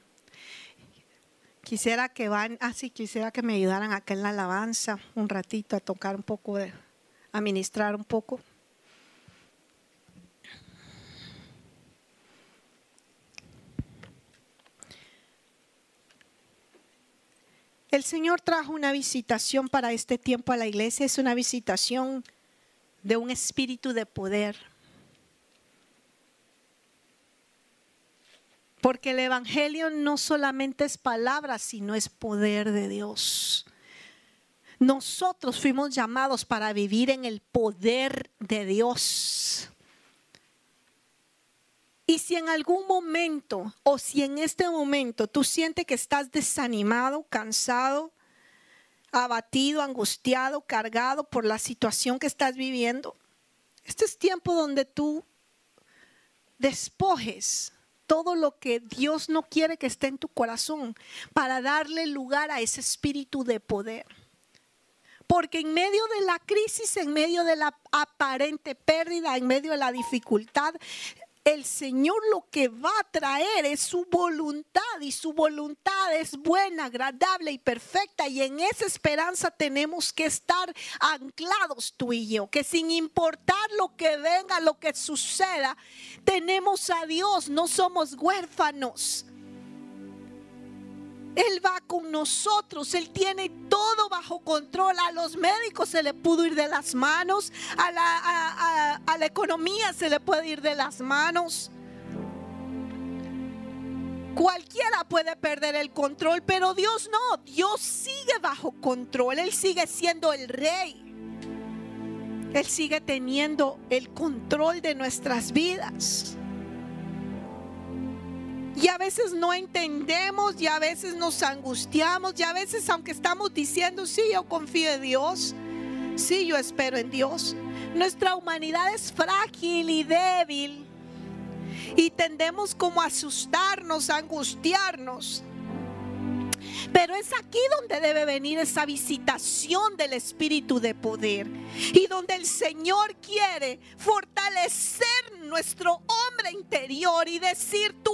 Quisiera que van, así ah, quisiera que me ayudaran acá en la alabanza un ratito a tocar un poco de, a ministrar un poco. El Señor trajo una visitación para este tiempo a la iglesia. Es una visitación de un espíritu de poder. Porque el Evangelio no solamente es palabra, sino es poder de Dios. Nosotros fuimos llamados para vivir en el poder de Dios. Y si en algún momento o si en este momento tú sientes que estás desanimado, cansado, abatido, angustiado, cargado por la situación que estás viviendo, este es tiempo donde tú despojes todo lo que Dios no quiere que esté en tu corazón para darle lugar a ese espíritu de poder. Porque en medio de la crisis, en medio de la aparente pérdida, en medio de la dificultad, el Señor lo que va a traer es su voluntad y su voluntad es buena, agradable y perfecta. Y en esa esperanza tenemos que estar anclados tú y yo, que sin importar lo que venga, lo que suceda, tenemos a Dios, no somos huérfanos. Él va con nosotros, Él tiene todo bajo control. A los médicos se le pudo ir de las manos, a la, a, la economía se le puede ir de las manos. Cualquiera puede perder el control, pero Dios no. Dios sigue bajo control. Él sigue siendo el rey. Él sigue teniendo el control de nuestras vidas. Y a veces no entendemos y a veces nos angustiamos y a veces aunque estamos diciendo, sí, yo confío en Dios, sí, yo espero en Dios. Nuestra humanidad es frágil y débil y tendemos como a asustarnos, a angustiarnos. Pero es aquí donde debe venir esa visitación del Espíritu de poder. Y donde el Señor quiere fortalecer nuestro hombre interior y decir, tú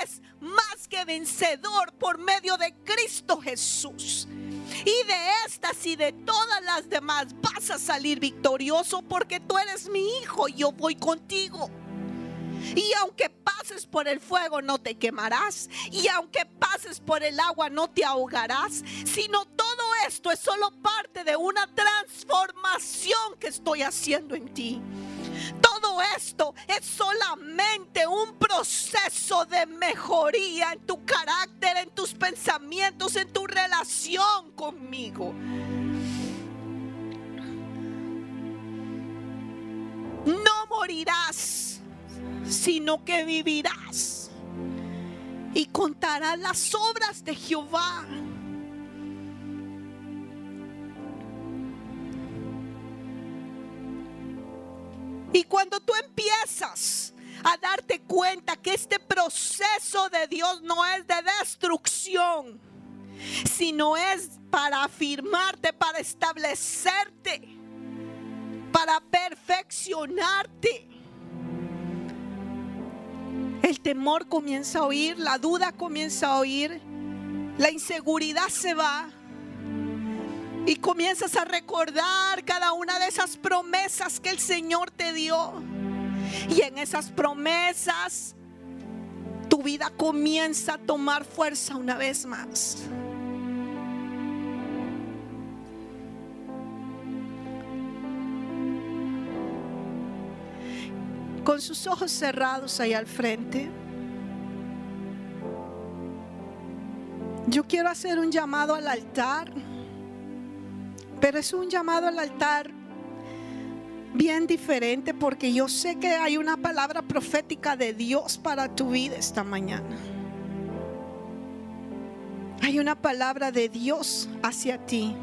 eres más que vencedor por medio de Cristo Jesús. Y de estas y de todas las demás vas a salir victorioso porque tú eres mi hijo y yo voy contigo. Y aunque pases por el fuego no te quemarás. Y aunque pases por el agua no te ahogarás. Sino todo esto es solo parte de una transformación que estoy haciendo en ti. Todo esto es solamente un proceso de mejoría en tu carácter, en tus pensamientos, en tu relación conmigo. No morirás sino que vivirás y contarás las obras de Jehová. Y cuando tú empiezas a darte cuenta que este proceso de Dios no es de destrucción, sino es para afirmarte, para establecerte, para perfeccionarte el temor comienza a oír, la duda comienza a oír, la inseguridad se va. Y comienzas a recordar cada una de esas promesas que el Señor te dio. Y en esas promesas tu vida comienza a tomar fuerza una vez más. Con sus ojos cerrados ahí al frente. Yo quiero hacer un llamado al altar, pero es un llamado al altar bien diferente porque yo sé que hay una palabra profética de Dios para tu vida esta mañana. Hay una palabra de Dios hacia ti.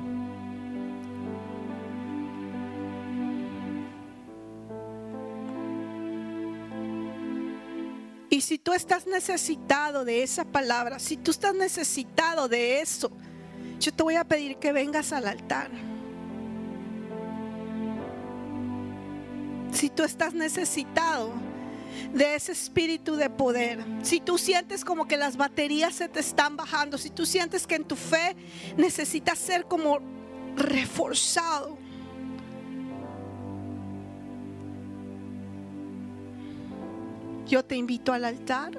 Y si tú estás necesitado de esa palabra, si tú estás necesitado de eso, yo te voy a pedir que vengas al altar. Si tú estás necesitado de ese espíritu de poder, si tú sientes como que las baterías se te están bajando, si tú sientes que en tu fe necesitas ser como reforzado, Yo te invito al altar.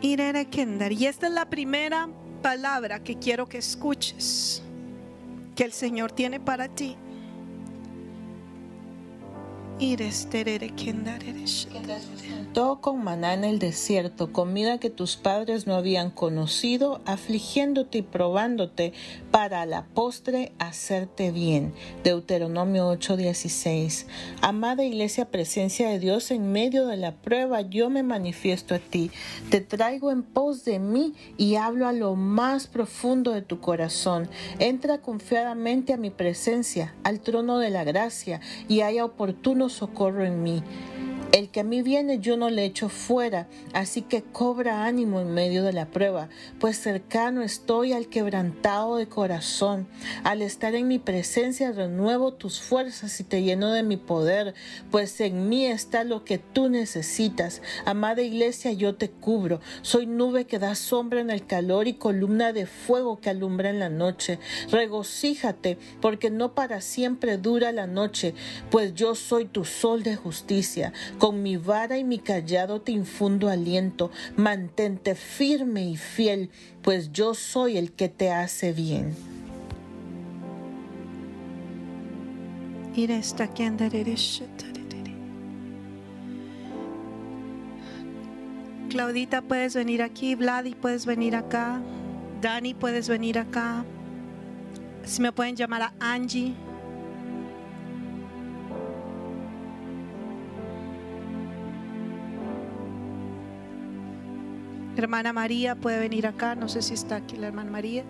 Shetarere. Y esta es la primera palabra que quiero que escuches, que el Señor tiene para ti. Todo con maná en el desierto, comida que tus padres no habían conocido, afligiéndote y probándote para a la postre hacerte bien. Deuteronomio 8:16. Amada iglesia, presencia de Dios en medio de la prueba, yo me manifiesto a ti. Te traigo en pos de mí y hablo a lo más profundo de tu corazón. Entra confiadamente a mi presencia, al trono de la gracia, y haya oportuno socorro en mí. El que a mí viene yo no le echo fuera, así que cobra ánimo en medio de la prueba, pues cercano estoy al quebrantado de corazón. Al estar en mi presencia renuevo tus fuerzas y te lleno de mi poder, pues en mí está lo que tú necesitas. Amada iglesia, yo te cubro. Soy nube que da sombra en el calor y columna de fuego que alumbra en la noche. Regocíjate, porque no para siempre dura la noche, pues yo soy tu sol de justicia. Mi vara y mi callado te infundo aliento. Mantente firme y fiel, pues yo soy el que te hace bien. Claudita, puedes venir aquí. Vladi, puedes venir acá. Dani, puedes venir acá. Si me pueden llamar a Angie. Hermana María puede venir acá. No sé si está aquí la hermana María.